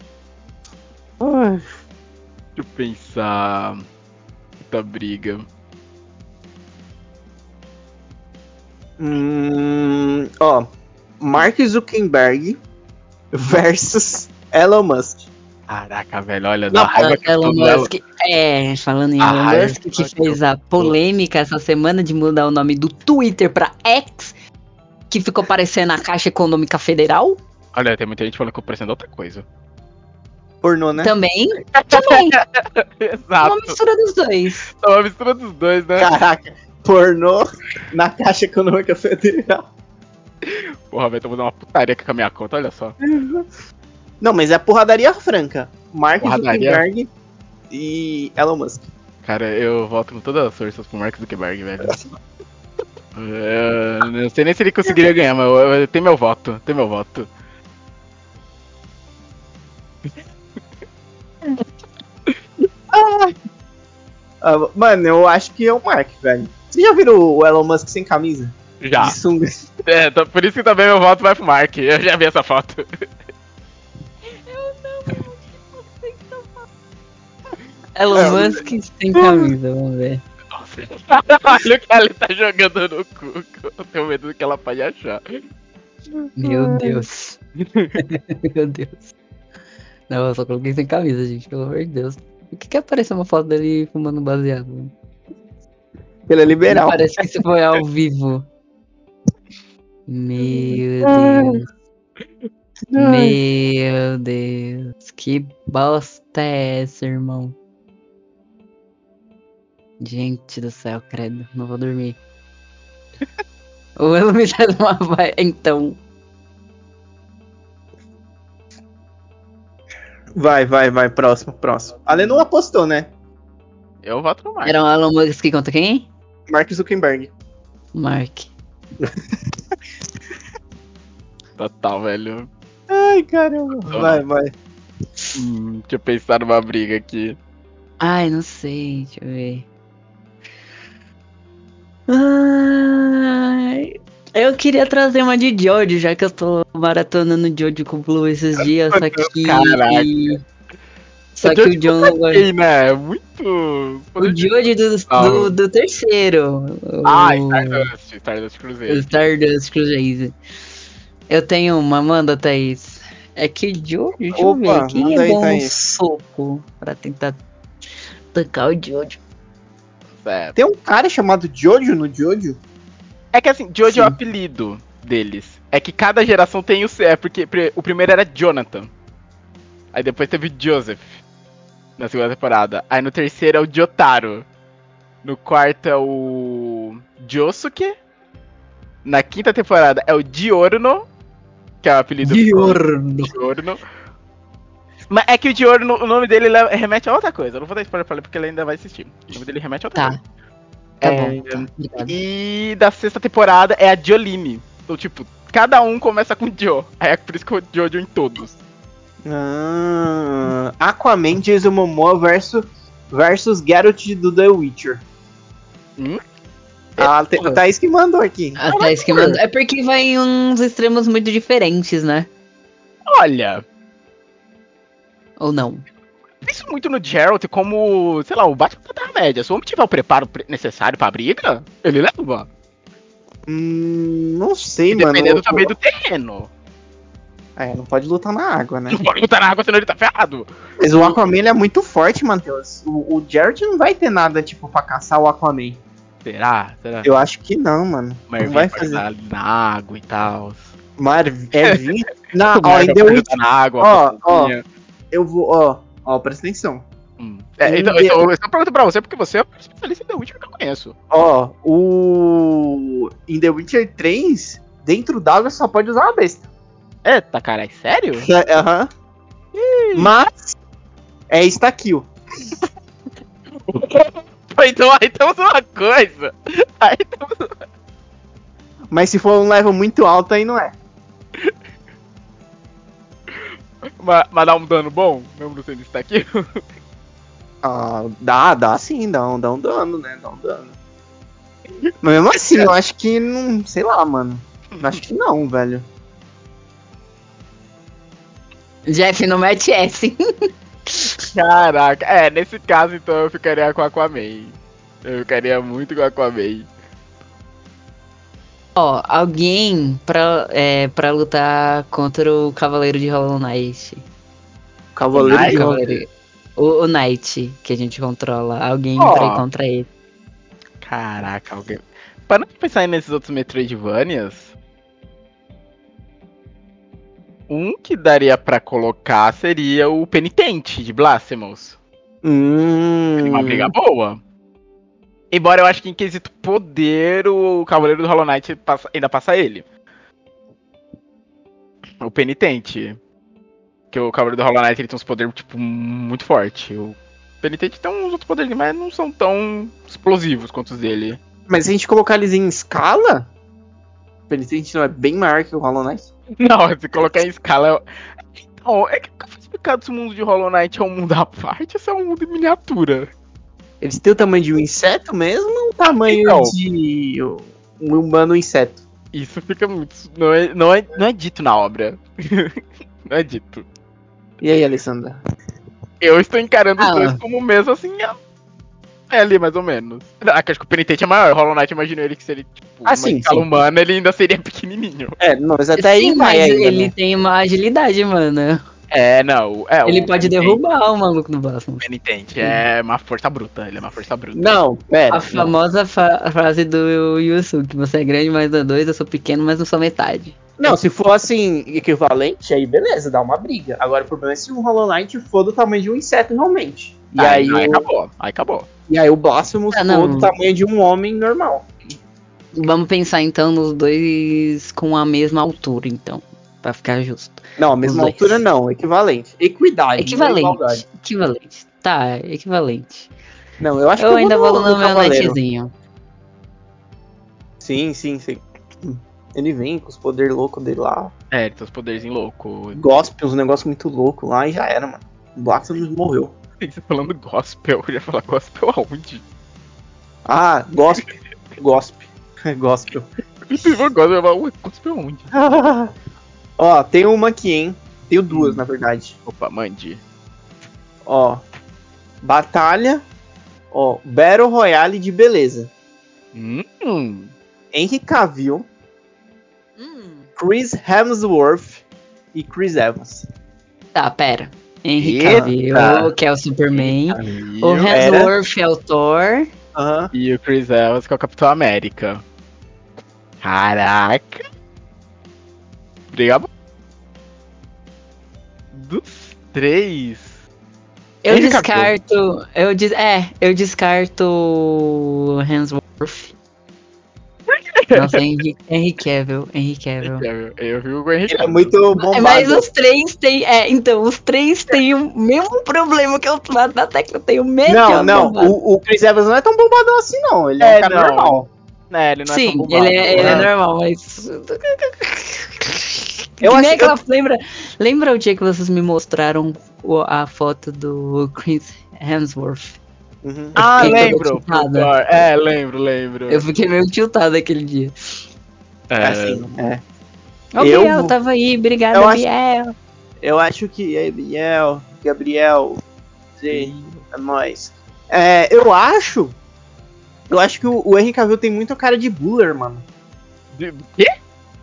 Deixa eu pensar. Puta briga. Hum, ó, Mark Zuckerberg versus Elon Musk. Caraca, velho, olha, Não, da raiva que Elon Musk. É, falando em A Elon raiva Musk, que que eu fez a polêmica essa semana de mudar o nome do Twitter pra X, que ficou parecendo a Caixa Econômica Federal. Olha, tem muita gente falando que eu parecendo outra coisa. Pornô, né? Também. Também. É *laughs* Exato. uma mistura dos dois. É uma mistura dos dois, né? Caraca, pornô na Caixa Econômica Federal. Porra, velho, tô fazendo uma putaria com a minha conta, olha só. Não, mas é porradaria franca. Mark Porradaria? Zuckerberg e Elon Musk. Cara, eu volto com todas as forças pro Mark Zuckerberg, velho. *laughs* É, não sei nem se ele conseguiria ganhar, mas eu, eu, tem meu voto, tem meu voto. Ah, mano, eu acho que é o Mark, velho. Vocês já viram o Elon Musk sem camisa? Já. De sunga. *laughs* É, tá- por isso que também meu voto vai pro Mark. Eu já vi essa foto. Elon É, Musk sem camisa, vamos ver. *laughs* Olha o que ela tá jogando no cu. Eu tenho medo do que ela pode achar. Meu Deus. *laughs* Meu Deus. Não, eu só coloquei sem camisa, gente, pelo amor de Deus. Por que que apareceu uma foto dele fumando baseado? Ele é liberal. Parece que isso foi ao *laughs* vivo. Meu Deus. Meu Deus. Que bosta é essa, irmão? Gente do céu, credo. Não vou dormir. *laughs* O Elo me dá uma vai. Então. Vai, vai, vai. Próximo, próximo. A Lê não apostou, né? Eu voto no Mark. Era um Elon Musk contra quem? Mark Zuckerberg. Mark. *laughs* Total, velho. Ai, caramba. Vai, vai. Hum, deixa eu pensar numa briga aqui. Ai, não sei, deixa eu ver. Ai, eu queria trazer uma de Jojo, já que eu tô maratonando Jojo com o Blue esses dias, só que. Caraca. Só que o John não gosta. Ei, né? Muito. O Jojo do, do, do terceiro. Ah, o Stardust. Stardust o Cruzeiro. Stardust Cruise. Eu tenho uma, manda, Thaís. É que Jojo, deixa eu Opa, ver. Quem manda é aí, bom um soco pra tentar tancar o Jojo? Certo. Tem um cara chamado Jojo no Jojo? É que assim, Jojo é o apelido deles. É que cada geração tem o seu. É porque o primeiro era Jonathan. Aí depois teve Joseph. Na segunda temporada. Aí no terceiro é o Jotaro. No quarto é o. Josuke. Na quinta temporada é o Diorno. Que é o apelido Diorno. Diorno. Mas é que o Diorno, o nome dele le- remete a outra coisa. Eu não vou dar spoiler pra ele porque ele ainda vai assistir. O nome dele remete a outra Tá. coisa. Tá É, bom, tá. E da sexta temporada é a Jolene. Então, tipo, cada um começa com Joe. Aí é por isso que eu Jojo em todos. Ah, Aquaman, Jason Momoa versus, versus Geralt do The Witcher. Hum? Ah, tem, tá isso que mandou aqui. A Thaís que mandou. É porque vai em uns extremos muito diferentes, né? Olha, Ou não? Penso muito no Geralt como, sei lá, o Batman da Terra-média. Se o homem tiver o preparo pre- necessário pra briga, ele leva. Hum, não sei, mano. Dependendo também do terreno. É, não pode lutar na água, né? Não pode botar na água, senão ele tá ferrado. Mas o Aquaman ele é muito forte, Matheus. O, o Geralt não vai ter nada, tipo, pra caçar o Aquaman. Será? Será? Eu acho que não, mano. Marvin não vai fazer. ali na água e tal. Mar... É *laughs* O ó, Marvin pode Witcher, estar na água. Ó, fofinha. eu vou, ó, ó, presta atenção. Hum. É, em então, então, eu só pergunto pra você porque você é o especialista em The Witcher que eu conheço. Ó, o. Em The Witcher 3, dentro d'água só pode usar uma besta. É, tá caralho, sério? *laughs* É, Aham. Mas. É estaquil. Pô, *laughs* então aí temos uma coisa. Aí temos Mas se for um level muito alto, aí não é. Mas, mas dá um dano bom? Mesmo não sendo isso *laughs* aqui? Ah, dá, dá sim, dá um, dá um dano, né? Dá um dano. Mas mesmo assim, eu acho que não. Sei lá, mano. Eu Acho que não, velho. Jeff, não mete hein? *laughs* Caraca, é, nesse caso então eu ficaria com Aquaman. Eu ficaria muito com Aquaman. Ó, alguém pra, é, pra lutar contra o Cavaleiro de Hollow Knight. Cavaleiro de Cavaleiro- O, o Knight, que a gente controla. Alguém Ó. pra ir contra ele. Caraca, alguém. Para não pensar aí nesses outros Metroidvanias. Um que daria pra colocar seria o Penitente de Blasphemous. Hum. Uma briga boa. Embora eu acho que em quesito poder, o Cavaleiro do Hollow Knight passa- ainda passa ele. O Penitente. Que o Cavaleiro do Hollow Knight ele tem uns poderes, tipo, muito fortes. O Penitente tem uns outros poderes, mas não são tão explosivos quanto os dele. Mas se a gente colocar eles em escala, o Penitente não é bem maior que o Hollow Knight? Não, *laughs* se colocar em escala. eu- Então, é que nunca foi explicado se o mundo de Hollow Knight é um mundo à parte ou se é um mundo em miniatura. Eles têm o tamanho de um inseto mesmo ou o tamanho Então. de. um humano inseto. Isso fica muito. Não é, não é, não é dito na obra. *laughs* não é dito. E aí, Alessandra? Eu estou encarando os Ah. dois como mesmo assim. É é ali, mais ou menos. Ah, acho que o penitente é maior. Hollow Knight imagino ele que seria, tipo, Ah, uma sim, escala sim. humana, ele ainda seria *laughs* pequenininho. É, não, mas até Sim, aí vai mas ainda, ele né? tem uma agilidade, mano. É, não. É, ele o pode penitente- derrubar o maluco no próximo. O penitente é uma força bruta. Ele é uma força bruta. Não, pera. A famosa fa- frase do Yusuke, você é grande, mas não é dois, eu sou pequeno, mas não sou metade. Não, se for assim, equivalente, aí beleza, dá uma briga. Agora o problema é se o Hollow Knight for do tamanho de um inseto realmente. E aí, aí, o, acabou. Aí acabou. e aí o Blasphemous Ah, for do tamanho de um homem normal. Vamos pensar então nos dois com a mesma altura, então, pra ficar justo. Não, a mesma altura não, equivalente. Equidade. não Equivalente. Equivalente. Tá, equivalente. Não, eu acho Eu que ainda vou no meu Cavaleiro. netzinho. Sim, sim, sim. Ele vem com os poderes loucos dele lá. É, ele tem os poderzinhos loucos. Gospe, uns negócios muito loucos lá e já era, mano. O Blasphemous morreu. *laughs* Você falando gospel, eu ia falar gospel aonde? Ah, Gospe. Gospe. *laughs* Gospel. Eu gospel, eu falar, ué, gospel aonde? *laughs* Ó, tem uma aqui, hein? Tenho duas, na verdade. Opa, mande. Ó. Batalha. Ó, Battle Royale de beleza. Hum, Henry Cavill, Chris Hemsworth e Chris Evans. Tá, pera. Henry Eita. Cavill, que é o Superman. O. Hemsworth é o Thor. E o Chris Evans, que é o Capitão América. Caraca. Obrigado. Dos três. Eu Cavill. descarto. Eu des, é, eu descarto Hemsworth. Nossa, Henry, Henry Cavill, Henry Cavill. Eu vi o Henry Ele é Cavill. muito bombado. Mas os três têm. É, então, os três têm o mesmo problema que eu lá da tecla. Tem o mesmo. Não, não. O, o Chris Evans não é tão bombadão assim, não. Ele é, É, um cara não. normal. É, ele não é Sim, tão bombado. ele é, ele é normal, mas. *laughs* Eu que acho nem que aquela. Lembra, lembra o dia que vocês me mostraram a foto do Chris Hemsworth? Uhum. Ah, lembro. É, lembro, lembro. Eu fiquei meio tiltado aquele dia. É, Assim, é. Ô, Eu Biel, tava aí, obrigada, Eu acho- Biel. Eu acho que é Gabriel, Gabriel, sim, é nóis. É, eu acho. Eu acho que o, o Henry Cavill tem muito cara de buller, mano. De- Quê?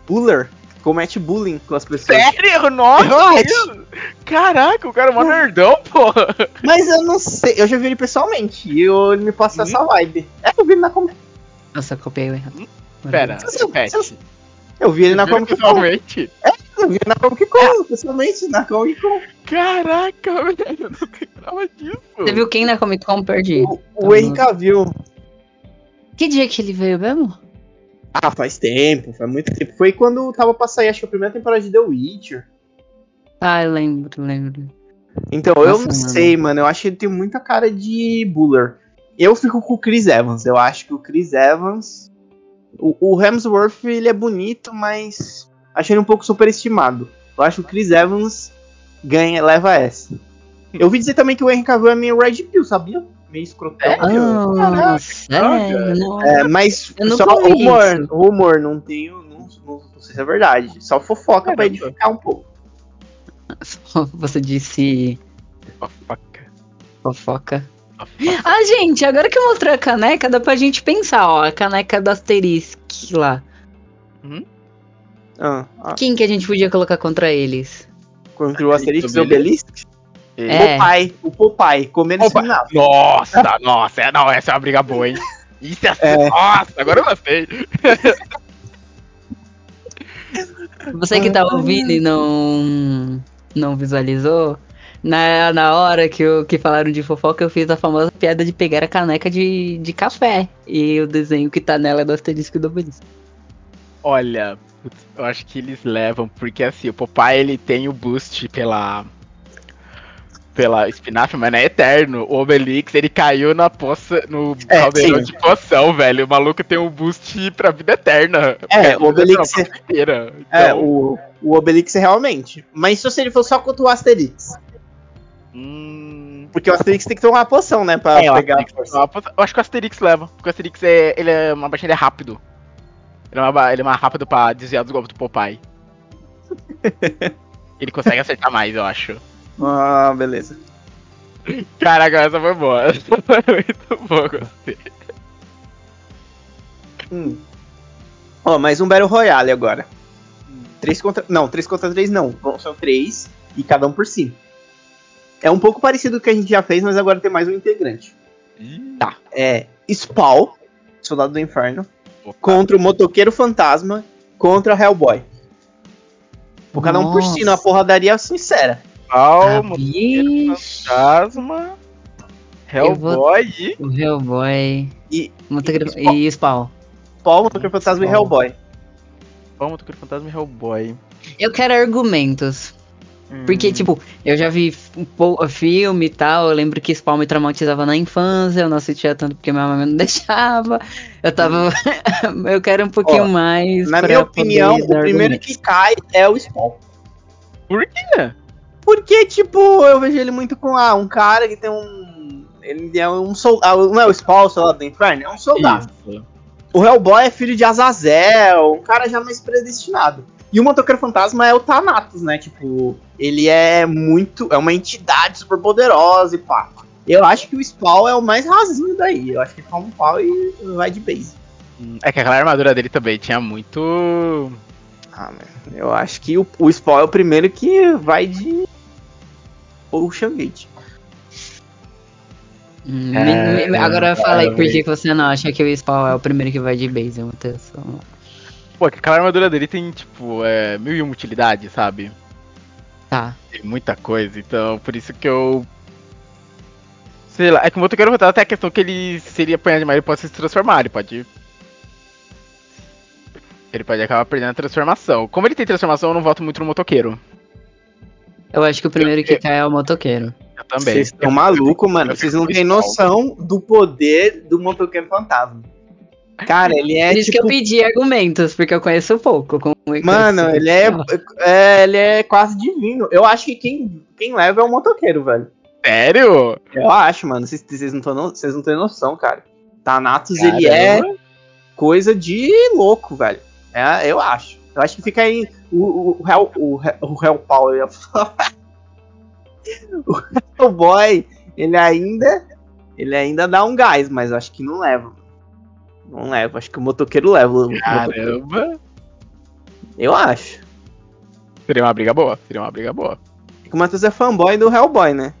Buller. Comete bullying com as pessoas. Sério? Nossa! Eu? Caraca, o cara é mó nerdão, pô. Mas eu não sei. Eu já vi ele pessoalmente. E eu, ele me passa Hum? essa vibe. É, eu vi ele na Comic Nossa, copiei o errado. Pera, Você- repete. você- Eu vi ele na Comic Con. pessoalmente? Eu vi ele na Comic Con, pessoalmente, na Comic Con. Caraca, velho, *laughs* eu não lembrava disso. Você viu quem na Comic Con? Perdi. O, o Henry Cavill. Que dia que ele veio mesmo? Ah, faz tempo, faz muito tempo. Foi quando tava pra sair, acho que a primeira temporada de The Witcher. Ah, eu lembro, lembro. Então, eu Nossa, não mano. sei, mano. Eu acho que ele tem muita cara de Buller. Eu fico com o Chris Evans. Eu acho que o Chris Evans. O, o Hemsworth, ele é bonito, mas. Achei ele um pouco superestimado. Eu acho que o Chris Evans ganha, leva essa. Eu ouvi dizer também que o Henry Cavill é meio Red Pill, sabia? Meio escrotão. Ah, sério? olha. Não. É, mas só rumor, isso. rumor, não tenho. Não, não, não sei se é verdade. Só fofoca pra Caramba. edificar um pouco. Você disse Fofoca. fofoca. Fofoca. Ah, gente, agora que eu mostrei a caneca, dá pra gente pensar, ó. A caneca do Asterisk lá. Ah, ah, Quem que a gente podia colocar contra eles? contra o Asterix e o Obelix. É. Popeye, o Popeye, comendo Opa. espinafre. Nossa, nossa, é, não, essa é uma briga boa, hein? Isso é, É. Nossa, agora eu gostei. Você que tá ouvindo e não, não visualizou, na, na hora que, eu, que falaram de fofoca, eu fiz a famosa piada de pegar a caneca de, de café. E o desenho que tá nela é do asterisco do obelisco. Olha, eu acho que eles levam, porque assim, o Popeye ele tem o boost pela. Pela espinafre, mas não é eterno. O Obelix, ele caiu na poça, no É, caldeirão de poção, velho. O maluco tem um boost pra vida eterna. É, o Obelix inteira. É, Então, o, o Obelix realmente. Mas só se ele for só contra o Asterix. hum, Porque o Asterix tem que tomar uma poção, né? Pra É, pegar a força. eu acho que o Asterix leva, porque o Asterix é, ele é uma baixinha, ele é rápido. Ele é, uma, ele é mais rápido pra desviar dos golpes do Popeye. *laughs* ele consegue acertar mais, eu acho. Ah, beleza. Caraca, essa foi boa. *laughs* Essa foi muito boa, gostei. Hum. Ó, mais um Battle Royale agora. 3 contra. Não, 3 contra 3 não. São 3 e cada um por si. É um pouco parecido com o que a gente já fez, mas agora tem mais um integrante. Tá. É Spawn, Soldado do Inferno, Opa. contra o Motoqueiro Fantasma, contra o Hellboy. Por cada um por si, numa porradaria sincera. Spawn, Ah, Motoqueiro. Fantasma, vou- Hellboy e... O Hellboy. E Motoqueiro- Spawn. E Spawn. Spawn, Motoqueiro Fantasma e. Hellboy. Spawn, Motoqueiro Fantasma e Hellboy. Eu quero argumentos. Porque, Hum. tipo, eu já vi um filme e tal. Eu lembro que Spawn me traumatizava na infância. Eu não assistia tanto porque minha mãe não *laughs* deixava. Eu tava. *laughs* eu quero um pouquinho Ó, mais. Na minha opinião, o primeiro argumentos. que cai é o Spawn. Por quê? Porque, tipo, eu vejo ele muito com ah, um cara que tem um. Ele é um soldado. Não é o Spawn, o soldado do inferno? É um soldado. Isso. O Hellboy é filho de Azazel, um cara já mais predestinado. E o Motoqueiro Fantasma é o Thanatos, né? Tipo, ele é muito. É uma entidade super poderosa e pá. Eu acho que o Spawn é o mais rasinho daí. Eu acho que ele toma um pau e vai de base. Hum, É que aquela armadura dele também tinha muito... Ah, mano, eu acho que o, o Spawn é o primeiro que vai de. Ocean Gate. Hum, É, me- me- agora fala aí por que você não acha que o Spawn é o primeiro que vai de base, Matheus. Pô, que aquela armadura dele tem, tipo, é, mil e uma utilidades, sabe? Tá. Tem muita coisa, então por isso que eu. Sei lá, é que o motoqueiro fantasma até a questão que ele seria apanhado demais, ele pode se transformar, ele pode. Ele pode acabar perdendo a transformação. Como ele tem transformação, eu não voto muito no motoqueiro. Eu acho que o primeiro que cai é o motoqueiro. Eu também. Vocês estão malucos, mano. Vocês não têm noção do poder do Motoqueiro Fantasma. Cara, ele é Por isso que tipo. eu pedi argumentos, porque eu conheço pouco. Como que Mano, ele é, é- ele é quase divino. Eu acho que quem, quem leva é o motoqueiro, velho. Sério? Eu acho, mano. Vocês, não, no- não têm noção, cara. Thanatos, ele é coisa de louco, velho. É, eu acho. Eu acho que fica aí. O, o, o, Hell, o, o Hell Power. eu ia falar. *laughs* o Hellboy, ele ainda. Ele ainda dá um gás, mas eu acho que não leva. Não leva. Acho que o motoqueiro leva. o motoqueiro. Caramba. Eu acho. Seria uma briga boa. Seria uma briga boa. O Matheus é fanboy do Hellboy, né?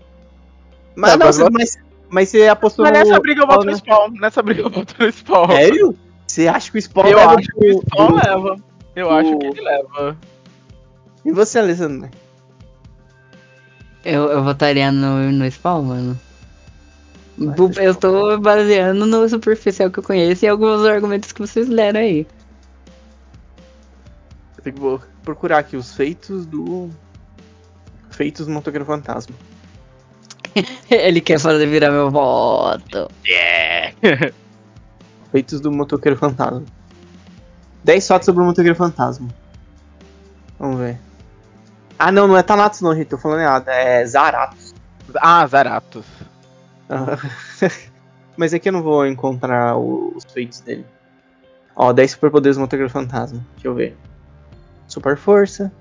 Mas Não, não, mas você- mas, mas você apostou Mas no. nessa briga eu voto no né? spawn. Nessa briga eu voto no spawn. Sério? Você acha que o Spawn Eu leva acho que o spawn leva. Eu o- acho que ele leva. E você, Alessandro? Eu, eu votaria no, no Spawn, mano. Vai Eu tô baseando no superficial que eu conheço e alguns argumentos que vocês leram aí. Eu tenho que procurar aqui os feitos do. Feitos do Motoqueiro Fantasma. *laughs* Ele quer fazer virar meu voto. Yeah. *laughs* Feitos do Motoqueiro Fantasma. 10 fotos sobre o Motoqueiro Fantasma. Vamos ver. Ah, não, não é Thanatos, não, gente. Tô falando errado. É Zaratos. ah, Zaratos. *laughs* Mas aqui eu não vou encontrar os feitos dele. Ó, 10 superpoderes do Motoqueiro Fantasma. Deixa eu ver. Super força.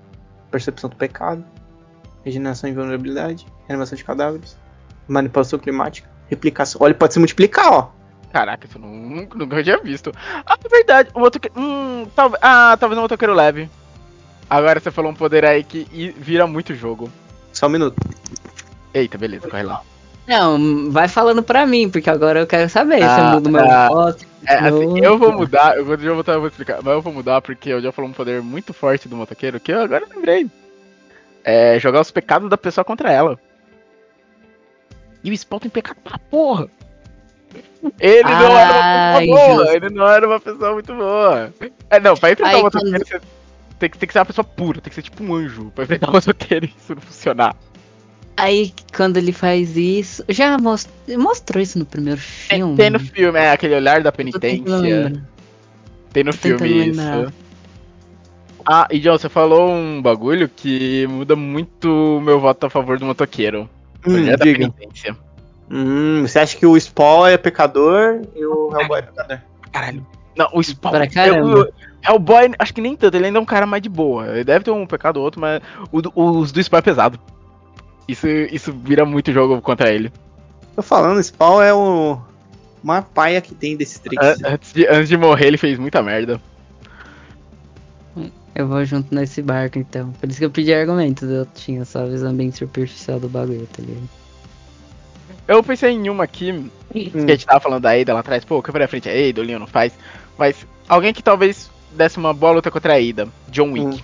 Percepção do pecado. Regeneração e invulnerabilidade. Reanimação de cadáveres. Manipulação climática. Replicação. Olha, ele pode se multiplicar, ó. Caraca, isso eu nunca, nunca tinha visto. Ah, é verdade. O motoqueiro. Hum, talvez. Ah, talvez o motoqueiro leve. Agora você falou um poder aí que vira muito jogo. Só um minuto. Eita, beleza, corre lá. Não, vai falando pra mim, porque agora eu quero saber se eu Ah, mudo meu ah. voto. É, assim, eu vou mudar, eu vou, eu vou, eu vou explicar, mas eu vou mudar porque eu já falou um poder muito forte do motoqueiro que eu agora lembrei. É jogar os pecados da pessoa contra ela. E o Spawn tem pecado pra porra. Ele não era uma Ai, pessoa boa, justo. ele não era uma pessoa muito boa. É, não, pra enfrentar Ai, o motoqueiro você tem que, tem que ser uma pessoa pura, tem que ser tipo um anjo pra enfrentar o motoqueiro e isso não funcionar. Aí, quando ele faz isso. Já most- mostrou isso no primeiro Tem, filme. tem no filme, é aquele olhar da penitência. Tem no filme lembrar. isso. Ah, e John, você falou um bagulho que muda muito o meu voto a favor do motoqueiro. Hum, Olhar da diga. penitência. Hum, você acha que o Spawn é pecador e o Hellboy é pecador? Caralho. Não, o Spawn. Pra caramba. É o Hellboy, acho que nem tanto, ele ainda é um cara mais de boa. Ele deve ter um pecado ou outro, mas o os do Spawn é pesado. Isso, isso vira muito jogo contra ele. Tô falando, Spawn é o. Uma paia que tem desse trick. An- Antes de, antes de morrer, ele fez muita merda. Eu vou junto nesse barco então. Por isso que eu pedi argumentos. Eu tinha só a visão bem superficial do bagulho, tá ligado? Eu pensei em uma aqui, que a gente tava falando da Ada lá atrás, pô, câmera frente é Ada, o Leon não faz. Mas alguém que talvez desse uma boa luta contra a Ada, John Wick.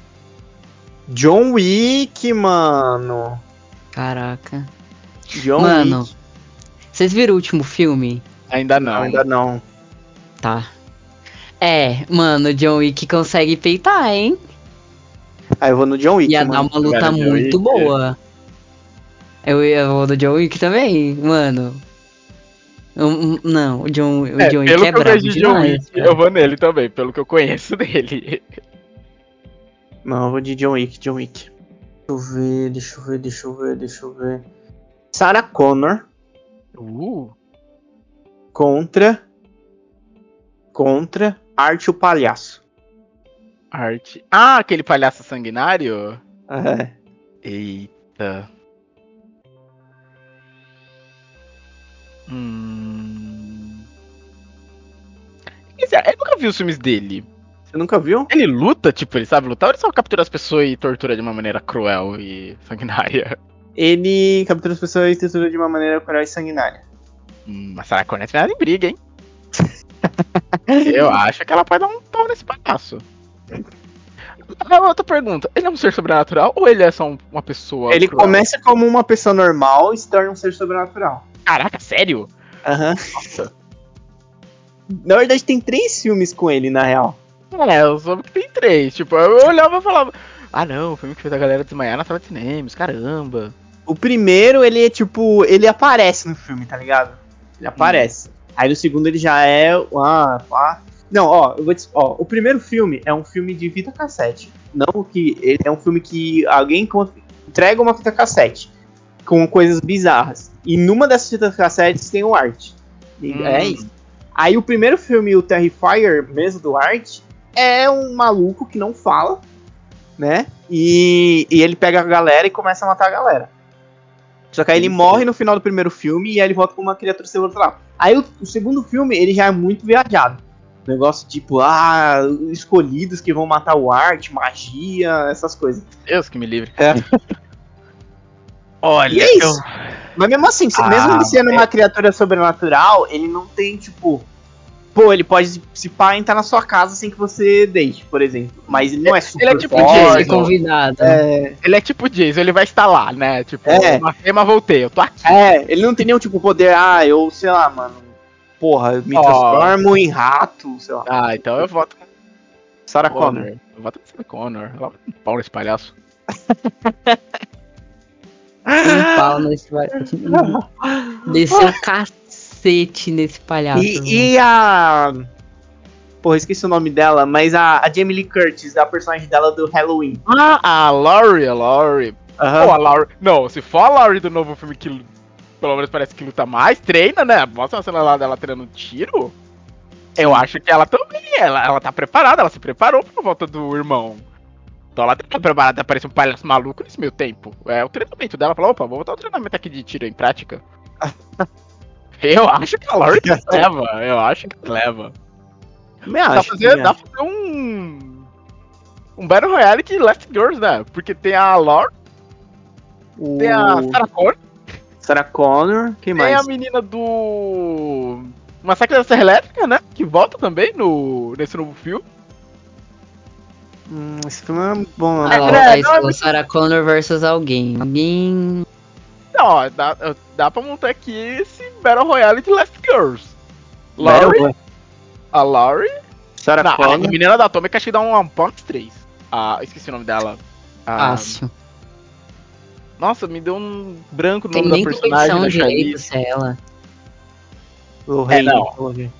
John Wick, mano. Caraca. John Mano, Wick. vocês viram o último filme? Ainda não. Ainda não. Tá. É, mano, o John Wick consegue peitar, hein? Aí eu vou no John Wick, Ia dar mano. uma luta Cara, muito Wick, boa. Eu ia vou do John Wick também, mano. Não, o John, o É, John Wick pelo é que eu brabo vejo de John demais. Wick, cara. eu vou nele também, pelo que eu conheço *laughs* dele. Não, eu vou de John Wick, John Wick. Deixa eu ver, deixa eu ver, deixa eu ver, deixa eu ver. Sarah Connor Uh, contra. Contra Arte o Palhaço. arte. Ah, aquele palhaço sanguinário? É. Eita. Hum. Eu nunca vi os filmes dele. Você nunca viu? Ele luta, tipo, ele sabe lutar ou ele só captura as pessoas e tortura de uma maneira cruel e sanguinária? Ele captura as pessoas e tritura de uma maneira cruel e sanguinária. Hum, mas Sarah Connor é em briga, hein? *laughs* Eu acho que ela pode dar um pau nesse palhaço. Ah, outra pergunta. Ele é um ser sobrenatural ou ele é só um- uma pessoa Ele cruel? começa como uma pessoa normal e se torna um ser sobrenatural. Caraca, sério? Aham. Nossa. Na verdade, tem três filmes com ele, na real. É, eu soube que tem três. Tipo, eu olhava e falava... Ah não, o filme que fez a galera desmaiar na sala de cinemas, caramba. O primeiro, ele é tipo. Ele aparece no filme, tá ligado? Ele aparece. Aí no segundo ele já é. Ah, ah. Não, ó, eu vou te, ó, o primeiro filme é um filme de fita cassete. Não que. Ele é um filme que alguém entrega uma fita cassete com coisas bizarras. E numa dessas fitas cassetes tem o Art. Hum. É isso. Aí o primeiro filme, o Terrifier, mesmo do Art, é um maluco que não fala, né? E, e ele pega a galera e começa a matar a galera. Só que aí ele morre no final do primeiro filme e aí ele volta com uma criatura sobrenatural. Aí o, o segundo filme, ele já é muito viajado. Negócio tipo, ah, escolhidos que vão matar o Art, magia, essas coisas. Deus que me livre. É. *laughs* Olha, E é isso. eu- Mas mesmo assim, Ah, mesmo ele sendo uma criatura sobrenatural, ele não tem, tipo. Pô, ele pode se pá entrar na sua casa sem que você deixe, por exemplo. Mas ele não é super Ele é tipo. Jason. Convidado. É, ele é tipo Jason, ele vai estar lá, né? Tipo, É. matei, mas voltei, eu tô aqui. é, ele não tem nenhum tipo poder, ah, eu, sei lá, mano. Porra, eu me Ó. transformo em rato, sei lá. Ah, então eu voto com Sarah Connor. Connor. Eu voto com Sarah Connor. Ela vai um pau nesse palhaço. *laughs* Um pau nesse *laughs* Desceu cacete nesse palhaço. E, e a. Porra, esqueci o nome dela, mas a, a Jamie Lee Curtis, a personagem dela do Halloween. Ah, a Laurie, a Laurie. Pô, a Laurie. Não, se for a Laurie do novo filme que pelo menos parece que luta mais, treina, né? Mostra uma cena lá dela treinando tiro. Eu acho que ela também, ela, ela tá preparada, ela se preparou pra volta do irmão. Então ela tá preparada pra aparecer um palhaço maluco nesse meio tempo. É o treinamento dela, falou, opa, vou botar o treinamento aqui de tiro em prática. *laughs* eu acho que a que leva, eu acho que leva. Também Dá pra acho. fazer, dá fazer um. Um Battle Royale de Last Girls, né? Porque tem a Laurie, O... tem a Sarah Connor, Sarah Connor, quem tem mais? a menina do. Massacre da Serra Elétrica, né? Que volta também no, nesse novo filme. Hum, esse filme é bom, Ah, né? lá, É, tá não, Sarah Connor versus alguém. Alguém. Não, ó, dá, dá pra montar aqui esse Battle Royale de Last Girls. Battle Laurie, a Laurie. Sarah Não, a Connor. menina da Atômica acho que dá um, um ponto 3. Ah, esqueci o nome dela. Ah, Fácil. nossa, me deu um branco no Tem nome nem da personagem. da direito se é ela. Lorraine. É, não. Lorraine.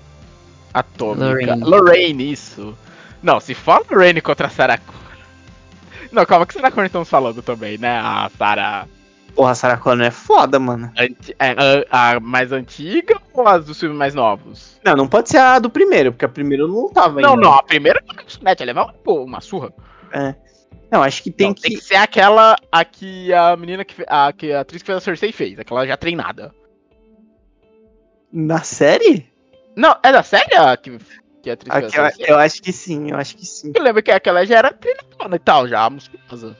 Atômica. Lorraine. Lorraine. isso. Não, se for a Lorraine contra a Sarah Connor. *laughs* Não, calma, que Sarah Connor estamos falando também, né? A Sarah. Porra, a Sarah Connor é foda, mano. Anti- é, a, a mais antiga ou as dos filmes mais novos? Não, não pode ser a do primeiro, porque a primeira não tava ainda. Não, não, a primeira é mete, ela leva pô, uma surra. É. Não, acho que tem Não, que. tem que ser aquela a que a menina que a, que a atriz que fez a Cersei fez, aquela já treinada. Na série? Não, é da série a que, que a atriz fez Aquela- a Cersei? eu acho que sim, eu acho que sim. Eu lembro que aquela já era treinadona e tal, já musculosa.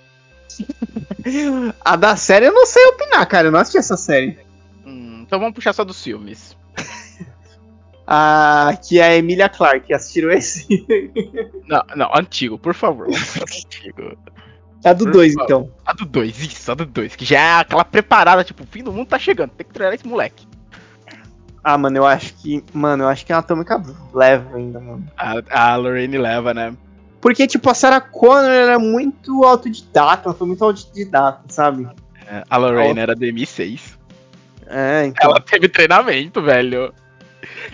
*laughs* A da série eu não sei opinar, cara. Eu não assisti essa série. Hum, então vamos puxar só dos filmes. A *laughs* que é a Emilia Clarke. Assistiram esse? *laughs* Não, não, antigo, por favor. antigo. A do 2, então. A do 2, isso, a do 2, que já é aquela preparada, tipo, o fim do mundo tá chegando, tem que treinar esse moleque. Ah, mano, eu acho que. Mano, eu acho que a Atômica leva ainda, mano. A, a Lorraine leva, né? Porque, tipo, a Sarah Connor era muito autodidata, ela foi muito autodidata, sabe? É, A Lorraine era do M6. É, então. Ela teve treinamento, velho.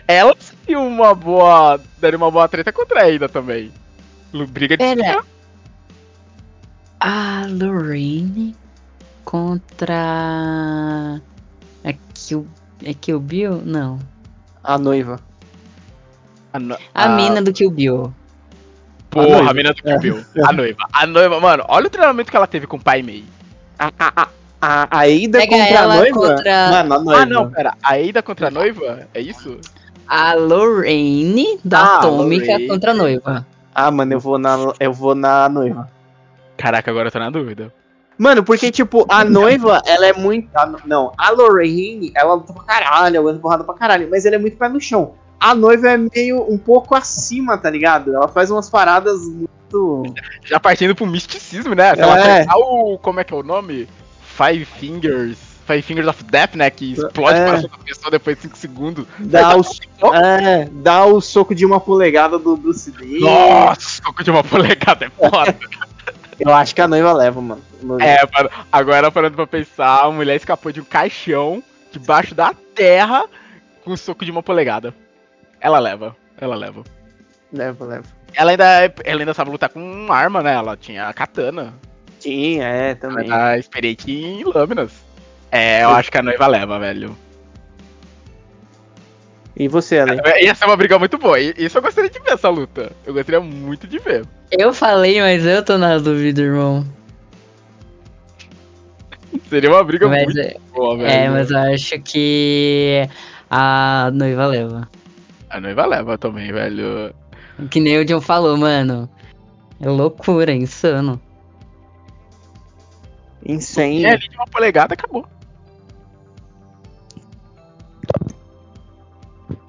Ela seria uma boa. Daria uma boa treta contra a Ada também. Briga de Pera. A Lorraine contra. É Kill, é Kill Bill? Não. A noiva. A, no- A mina do Kill Bill. Porra, A a mina do Kill Bill. A noiva. A noiva, mano, olha o treinamento que ela teve com o pai Mei. A, a, a, a, a Pega contra a noiva? contra- Mano, a noiva. Ah, não, pera. A Ada contra a noiva? É isso? A Lorraine da Ah, Atômica Lorraine. contra a noiva. Ah, mano, eu vou na, eu vou na noiva. Caraca, agora eu tô na dúvida. Mano, porque, tipo, a noiva, ela é muito. a não, a Lorraine, ela luta pra caralho, ela anda porrada pra caralho, mas ela é muito pé no chão. A noiva é meio um pouco acima, tá ligado? Ela faz umas paradas muito. Já partindo pro misticismo, né? Se É. ela acertar o. Como é que é o nome? Five Fingers. Five Fingers of Death, né? Que explode É. o coração da pessoa depois de 5 segundos. Dá o, é, dá o soco de uma polegada do Bruce Lee. Nossa, soco de uma polegada é foda. *laughs* Eu acho que a noiva leva, mano. No- é, mano, agora parando pra pensar, a mulher escapou de um caixão debaixo da terra com o soco de uma polegada. Ela leva, ela leva. Leva, leva. Ela ainda, é- ela ainda sabe lutar com arma, né? Ela tinha a katana. Tinha, é, Ela também. era experiente em lâminas. É, eu acho que a noiva leva, velho. E você, Ale? Ia ser uma briga muito boa. Isso eu gostaria de ver essa luta. Eu gostaria muito de ver. Eu falei, mas eu tô na dúvida, irmão. Seria uma briga Mas muito é, boa, velho. é, mas eu acho que a noiva leva. A noiva leva também, velho. Que nem o John falou, mano. É loucura, é insano. Insane. É ali de uma polegada, acabou.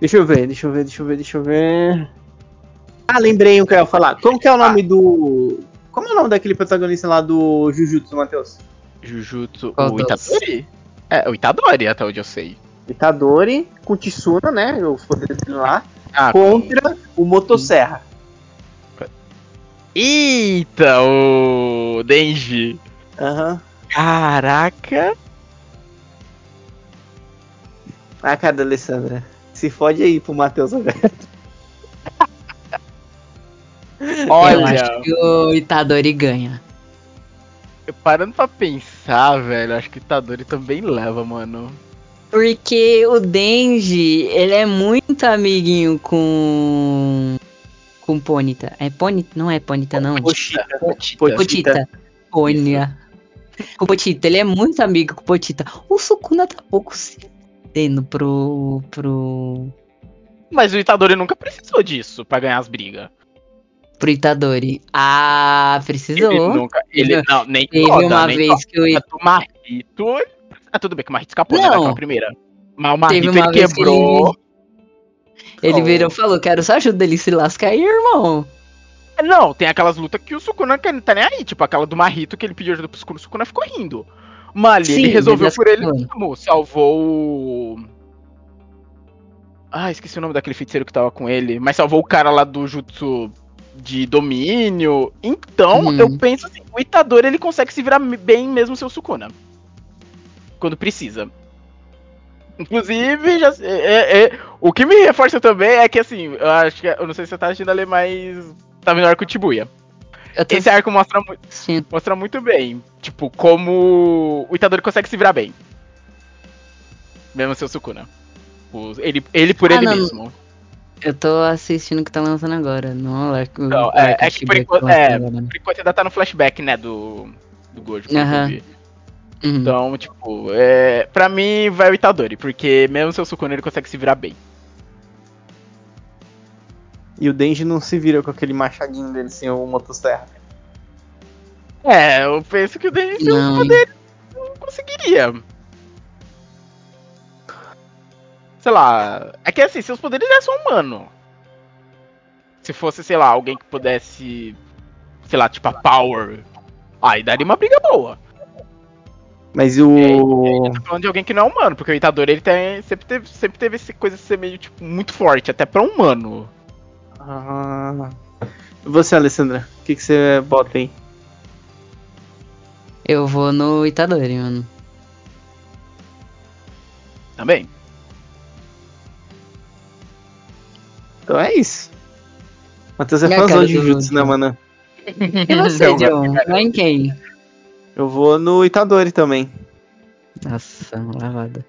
Deixa eu ver, deixa eu ver, deixa eu ver, deixa eu ver. Ah, lembrei o que eu ia falar. Como que é o nome do. Como é o nome daquele protagonista lá do Jujutsu, Matheus? Jujutsu, Qual o? Itadori? É, o Itadori, até onde eu sei. Itadori com Tsuna, né? Os poderes dele lá. Ah, Contra o Motosserra. Eita, o Denji. Aham. Caraca. Ah, cara da Alessandra. Se fode aí pro Matheus. *laughs* Eu Olha, acho que o Itadori ganha. parando pra pensar, velho, acho que o Itadori também leva, mano. Porque o Denji, ele é muito amiguinho com. Com Ponita. É Ponita? Não é Ponita, não. Pochita. Potita. Ponia. Com Potita. Ele é muito amigo com Potita. O Sukuna tá pouco se dando pro. pro. Mas o Itadori nunca precisou disso pra ganhar as brigas. pro Itadori. Ah, precisou. Ele nunca. Ele não, nem Teve toda, uma nem vez que o toda. Do Marrito. Ah, tudo bem que o Marrito escapou, né? Não. Daquela primeira. Mas o Marrito ele vez que quebrou. Ele Oh. virou e falou: Quero só ajuda ele se lascar aí, irmão. Não, tem aquelas lutas que o Sukuna não tá nem aí. Tipo aquela do Marrito que ele pediu ajuda pro Sukuna, o Sukuna ficou rindo. Mas ali Sim, ele resolveu por ele mesmo. Salvou o. Ah, esqueci o nome daquele feiticeiro que tava com ele. Mas salvou o cara lá do Jutsu de domínio. Então, Uhum. eu penso assim, o Itadori ele consegue se virar bem mesmo seu Sukuna. Quando precisa. Inclusive, já, é- é- o que me reforça também é que assim, eu acho que. Eu não sei se você tá assistindo ali, mas. Tá vendo o arco Tibuya. Tô Esse arco mostra, mu- assistindo. mostra muito bem, tipo, como o Itadori consegue se virar bem. Mesmo seu Sukuna. Ele, ele por Ah, ele não. mesmo. Eu tô assistindo o que tá lançando agora. Não, o arco- Não, é- arco é que por enquanto- é, né? Por enquanto ainda tá no flashback, né, do, do Gojo. vi. Uhum. Então, tipo, é, pra mim vai o Itadori, porque mesmo seu Sukuna ele consegue se virar bem. E o Denji não se vira com aquele machadinho dele sem o motosserra. É, eu penso que o Denji sem os poderes não conseguiria. Sei lá, é que assim, seus poderes é só humano. Se fosse, sei lá, alguém que pudesse, sei lá, tipo a Power, aí daria uma briga boa. Mas o. Tô falando de alguém que não é humano, porque o Itadori ele tem, sempre teve, sempre teve essa coisa de ser meio, tipo, muito forte, até pra humano. Ah. Você, Alessandra? O que, que você bota aí? Eu vou no Itadori, mano. Também. Então é isso. Matheus é fãzão de Jutsu, né, mano? E você, Não, John? Vai em quem? Eu vou no Itadori também. Nossa, lavada.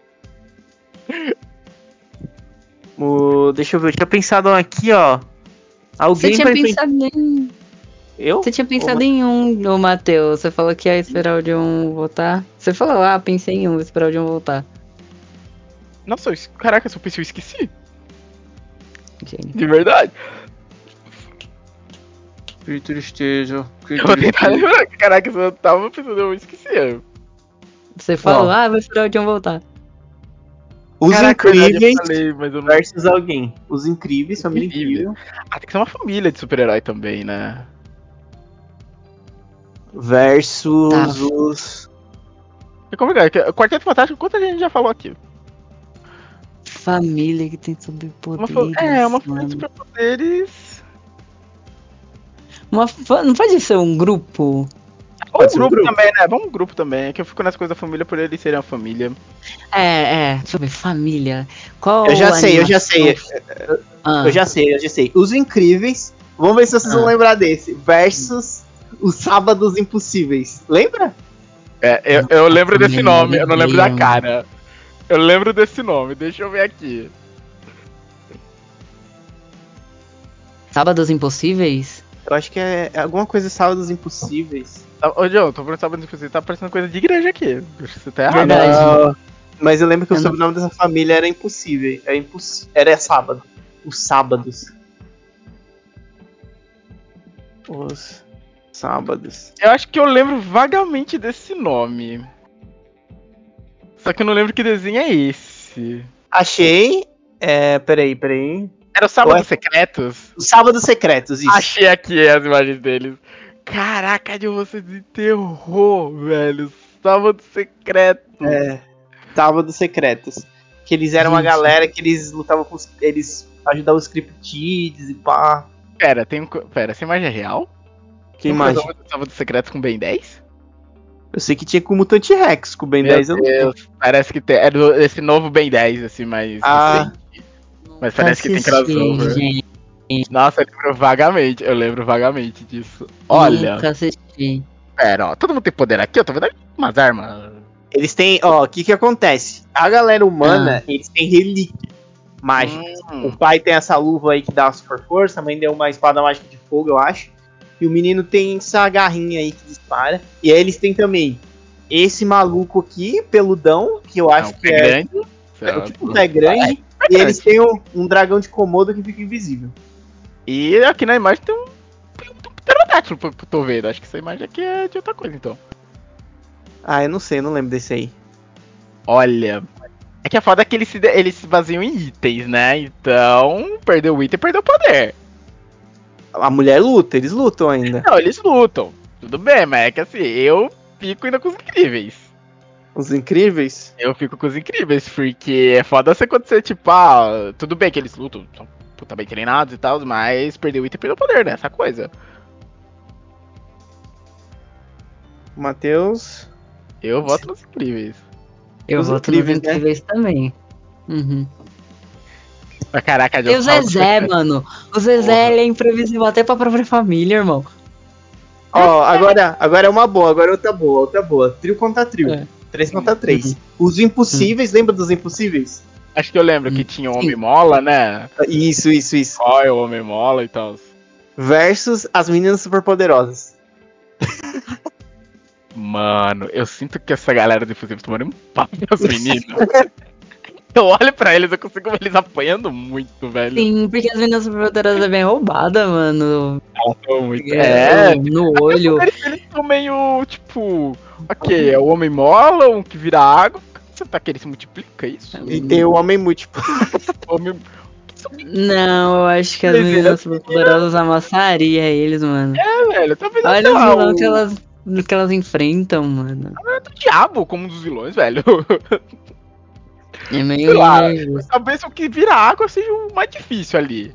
O... Deixa eu ver, eu tinha pensado aqui, ó. Você Alguém tinha pra enfrentar. pensado em. Eu? Você tinha pensado em um, ô Matheus. Você falou que ia esperar o John voltar. Você falou, ah, pensei em um, vou esperar o John voltar. Nossa, eu es- caraca, se eu pensei, eu esqueci. Gênio. De verdade. Que tristeza. Que Eu vou tentar lembrar. Caraca, se eu tava pensando, eu esqueci. Você falou, Ó. ah, vou esperar o John voltar. Os Caraca, incríveis falei, não- versus alguém. Os incríveis, família Incríveis. incrível. Ah, tem que ser uma família de super-herói também, né? Versus Tá. É os. complicado. que O Quarteto Fantástico, quanta gente já falou aqui? Família que tem Uma superpoderes. fa- é, uma família de superpoderes. Uma fa- Não pode ser um grupo? Pode um um grupo, grupo. também, né? Vamos um grupo também. É que eu fico nas coisas da família por eles serem uma família. É, é. Deixa eu ver, família. Qual Eu já sei, eu já sei. Ah, Eu já sei, eu já sei. Os incríveis. Vamos ver se vocês Ah. vão lembrar desse. Versus os sábados impossíveis. Lembra? É, eu, eu lembro desse nome, eu não lembro da cara. Eu lembro desse nome, deixa eu ver aqui. Sábados Impossíveis? Eu acho que é é alguma coisa sábados impossíveis. Ah, Ô, John, tô falando sábado você tá parecendo coisa de igreja aqui. Você tá errado. Verdade. Não, Mas eu lembro que o Eu não- sobrenome dessa família era impossível. Era, imposs... era sábado. Os sábados. Os sábados. Eu acho que eu lembro vagamente desse nome. Só que eu não lembro que desenho é esse. Achei. É, peraí, peraí. Era o Sábado Ué? Secretos? Os sábados secretos, isso. Achei aqui as imagens deles. Caraca, de você desenterrou, velho. Sábado Secreto. É, sábados secretos. Que eles eram uma Gente. galera que eles lutavam com os. Eles ajudavam os criptides e pá. Pera, tem um. Pera, essa imagem é real? Que imagem. Sábado Secretos com Ben 10? Eu sei que tinha com o Mutante Rex, com o Ben Meu 10 eu não. Deus, parece que tem. É esse novo Ben 10, assim, mais. Ah. Mas parece que tem crossover. gente. Nossa, eu lembro vagamente. Eu lembro vagamente disso. Olha, Nunca assisti. pera, ó. Todo mundo tem poder aqui, eu tô vendo umas armas. Eles têm, ó, o que que acontece? A galera humana, eles têm relíquia mágica. Hum, O pai tem essa luva aí que dá super força, a mãe deu uma espada mágica de fogo, eu acho. E o menino tem essa garrinha aí que dispara. E aí eles têm também esse maluco aqui, peludão, que eu acho é um que é, grande. é tipo um pé grande. E eles têm um, um dragão de Komodo que fica invisível. E aqui na imagem tem um, um pterodáctilo que eu tô vendo. Acho que essa imagem aqui é de outra coisa, então. Ah, eu não sei, eu não lembro desse aí. Olha. É que a foda é que eles se, eles se baseiam em itens, né? Então, perdeu o item, perdeu o poder. A mulher luta, eles lutam ainda. Não, eles lutam. Tudo bem, mas é que assim, eu fico ainda com os incríveis. Os incríveis. Eu fico com os incríveis, porque é foda você quando você, tipo, ah, tudo bem que eles lutam, são puta bem treinados e tal, mas perdeu o item e perdeu o poder, né? Essa coisa. Matheus. Eu voto nos incríveis. Eu Os voto nos Incríveis, né? incríveis também. Uhum. Mas caraca, E o Zezé, mano. O Zezé ele é imprevisível até pra própria família, irmão. Ó, agora, agora é uma boa, agora é outra boa, outra boa. Trio contra trio. É. Três contra três. Os impossíveis, lembra dos impossíveis? Acho que eu lembro que tinha o Homem Mola, né? Isso, isso, isso. Ó, é o Homem Mola e tal. Versus as meninas superpoderosas. Mano, eu sinto que essa galera do Impossível tomando um papo das meninas. eu olho pra eles, eu consigo ver eles apanhando muito, velho. Sim, porque as meninas superpoderosas é bem roubada, mano. Elas tão muito. É, É, no olho. eles, eles são meio, tipo. Ok, é o Homem Mola, um que vira água. Tá que ele se multiplica, é isso? E tem o homem múltiplo. *laughs* Homem... Não, eu acho que as Mas meninas elas- superpoderosas amassariam eles, mano. É, velho, Olha os lá, vilões o- que elas, que elas enfrentam, mano. do diabo como um dos vilões, velho. *laughs* É meio injusto. Talvez o que vira água seja o mais difícil ali.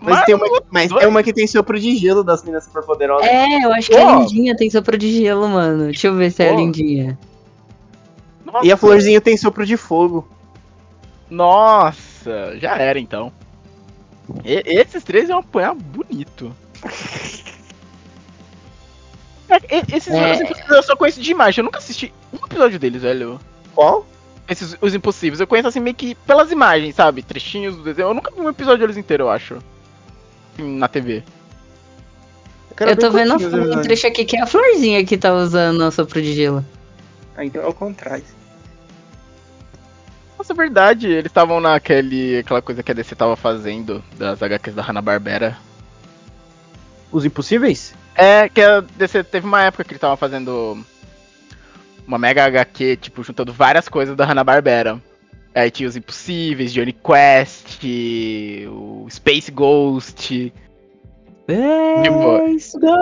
Mas, tem uma, mas dois- tem uma que tem sopro de gelo das meninas superpoderosas. É, eu acho que a Lindinha tem sopro de gelo, mano. Deixa eu ver se é a. Lindinha. Nossa, E a florzinha tem sopro de fogo. Nossa, já era então. E- esses três iam apanhar bonito. É, esses É. os impossíveis eu só conheço de imagem, eu nunca assisti um episódio deles, velho. Qual? Esses, os impossíveis, eu conheço assim meio que pelas imagens, sabe? Trechinhos do desenho. Eu nunca vi um episódio deles inteiro, eu acho. Na TV. quero Eu tô vendo um episódios. trecho aqui que é a florzinha que tá usando o sopro de gelo. Ah, então é o contrário. Nossa, é verdade, eles estavam naquele. aquela coisa que a DC tava fazendo das HQs da Hanna-Barbera. Os impossíveis? É, que a DC teve uma época que ele tava fazendo uma mega HQ, tipo, juntando várias coisas da Hanna-Barbera. Aí tinha os Impossíveis, Johnny Quest, o Space Ghost, Tipo,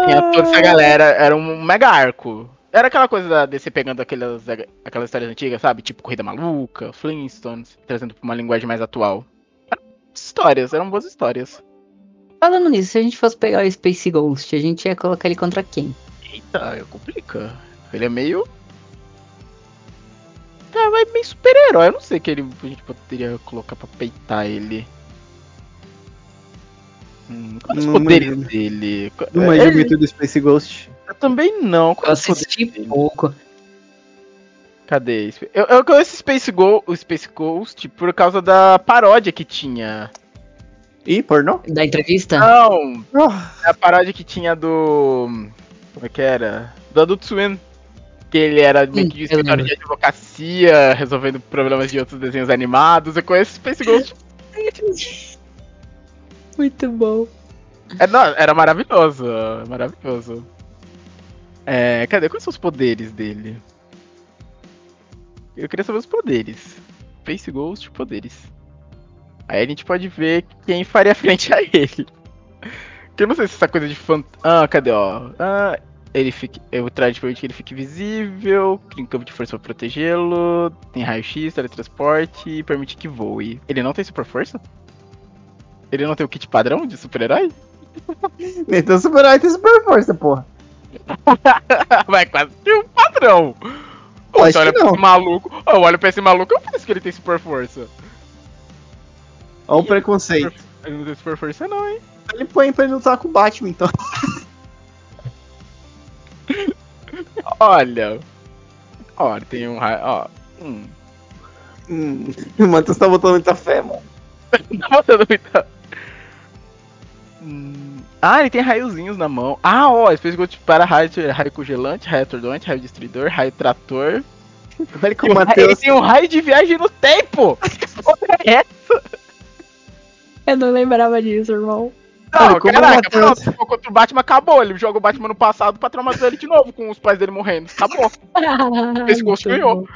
tinha toda essa galera, era um mega arco. Era aquela coisa da DC pegando aquelas, aquelas histórias antigas, sabe? Tipo Corrida Maluca, Flintstones, trazendo pra uma linguagem mais atual. Eram histórias, eram boas histórias. Falando nisso, se a gente fosse pegar o Space Ghost, a gente ia colocar ele contra quem? Eita, complica. Ele é meio. Tá, vai meio super-herói. Eu não sei que ele, a gente poderia colocar pra peitar ele. Hum, quais os Não poderes dele? Não É, manjo ele- muito do Space Ghost. Eu também não. Eu assisti dele? pouco. Cadê? Eu, eu conheço Space Go, o Space Ghost por causa da paródia que tinha. Ih, pornô? Da entrevista? Não, Ah, a paródia que tinha do. Como é que era? Do Adult Swim. Que ele era meio que de escritório de advocacia, resolvendo problemas de outros desenhos animados. Eu conheço Space Ghost. Muito bom. É, não, era maravilhoso. Maravilhoso. É, cadê? Quais são os poderes dele? Eu queria saber os poderes. Face Ghost, poderes. Aí a gente pode ver quem faria *laughs* frente a ele. Que eu não sei se essa coisa de fant... Ah, cadê, ó? Ah, ele fica... Eu trago permite que ele fique visível, cria um campo de força pra protegê-lo, tem raio-x, teletransporte e permite que voe. Ele não tem super força? Ele não tem o kit padrão de super-herói? *laughs* então super-herói tem super força, porra. *laughs* Vai quase que um padrão. Pô, você olha pra esse maluco. Eu olho pra esse maluco eu penso que ele tem super força. Olha o preconceito. Ele não tem super força, não, hein? Ele põe pra ele lutar com o Batman, então. Olha. Ó, ele tem um raio. Ó. Hum. Hum, o Matheus tá botando muita fé, mano. *laughs* Tá botando muita. Hum. Ah, ele tem raiozinhos na mão. Ah, ó, espécie de para raio, raio congelante, raio atordoante, raio destruidor, raio trator. *laughs* E raio- Matheus. Ele tem um raio de viagem no tempo! Que é essa? Eu não lembrava disso, irmão. Não, Olha, como o caraca, Matheus- pronto, contra o Batman, acabou. Ele joga o Batman no passado pra traumatizar ele de novo, com os pais dele morrendo. Acabou. *laughs* Esse Ghost Muito ganhou.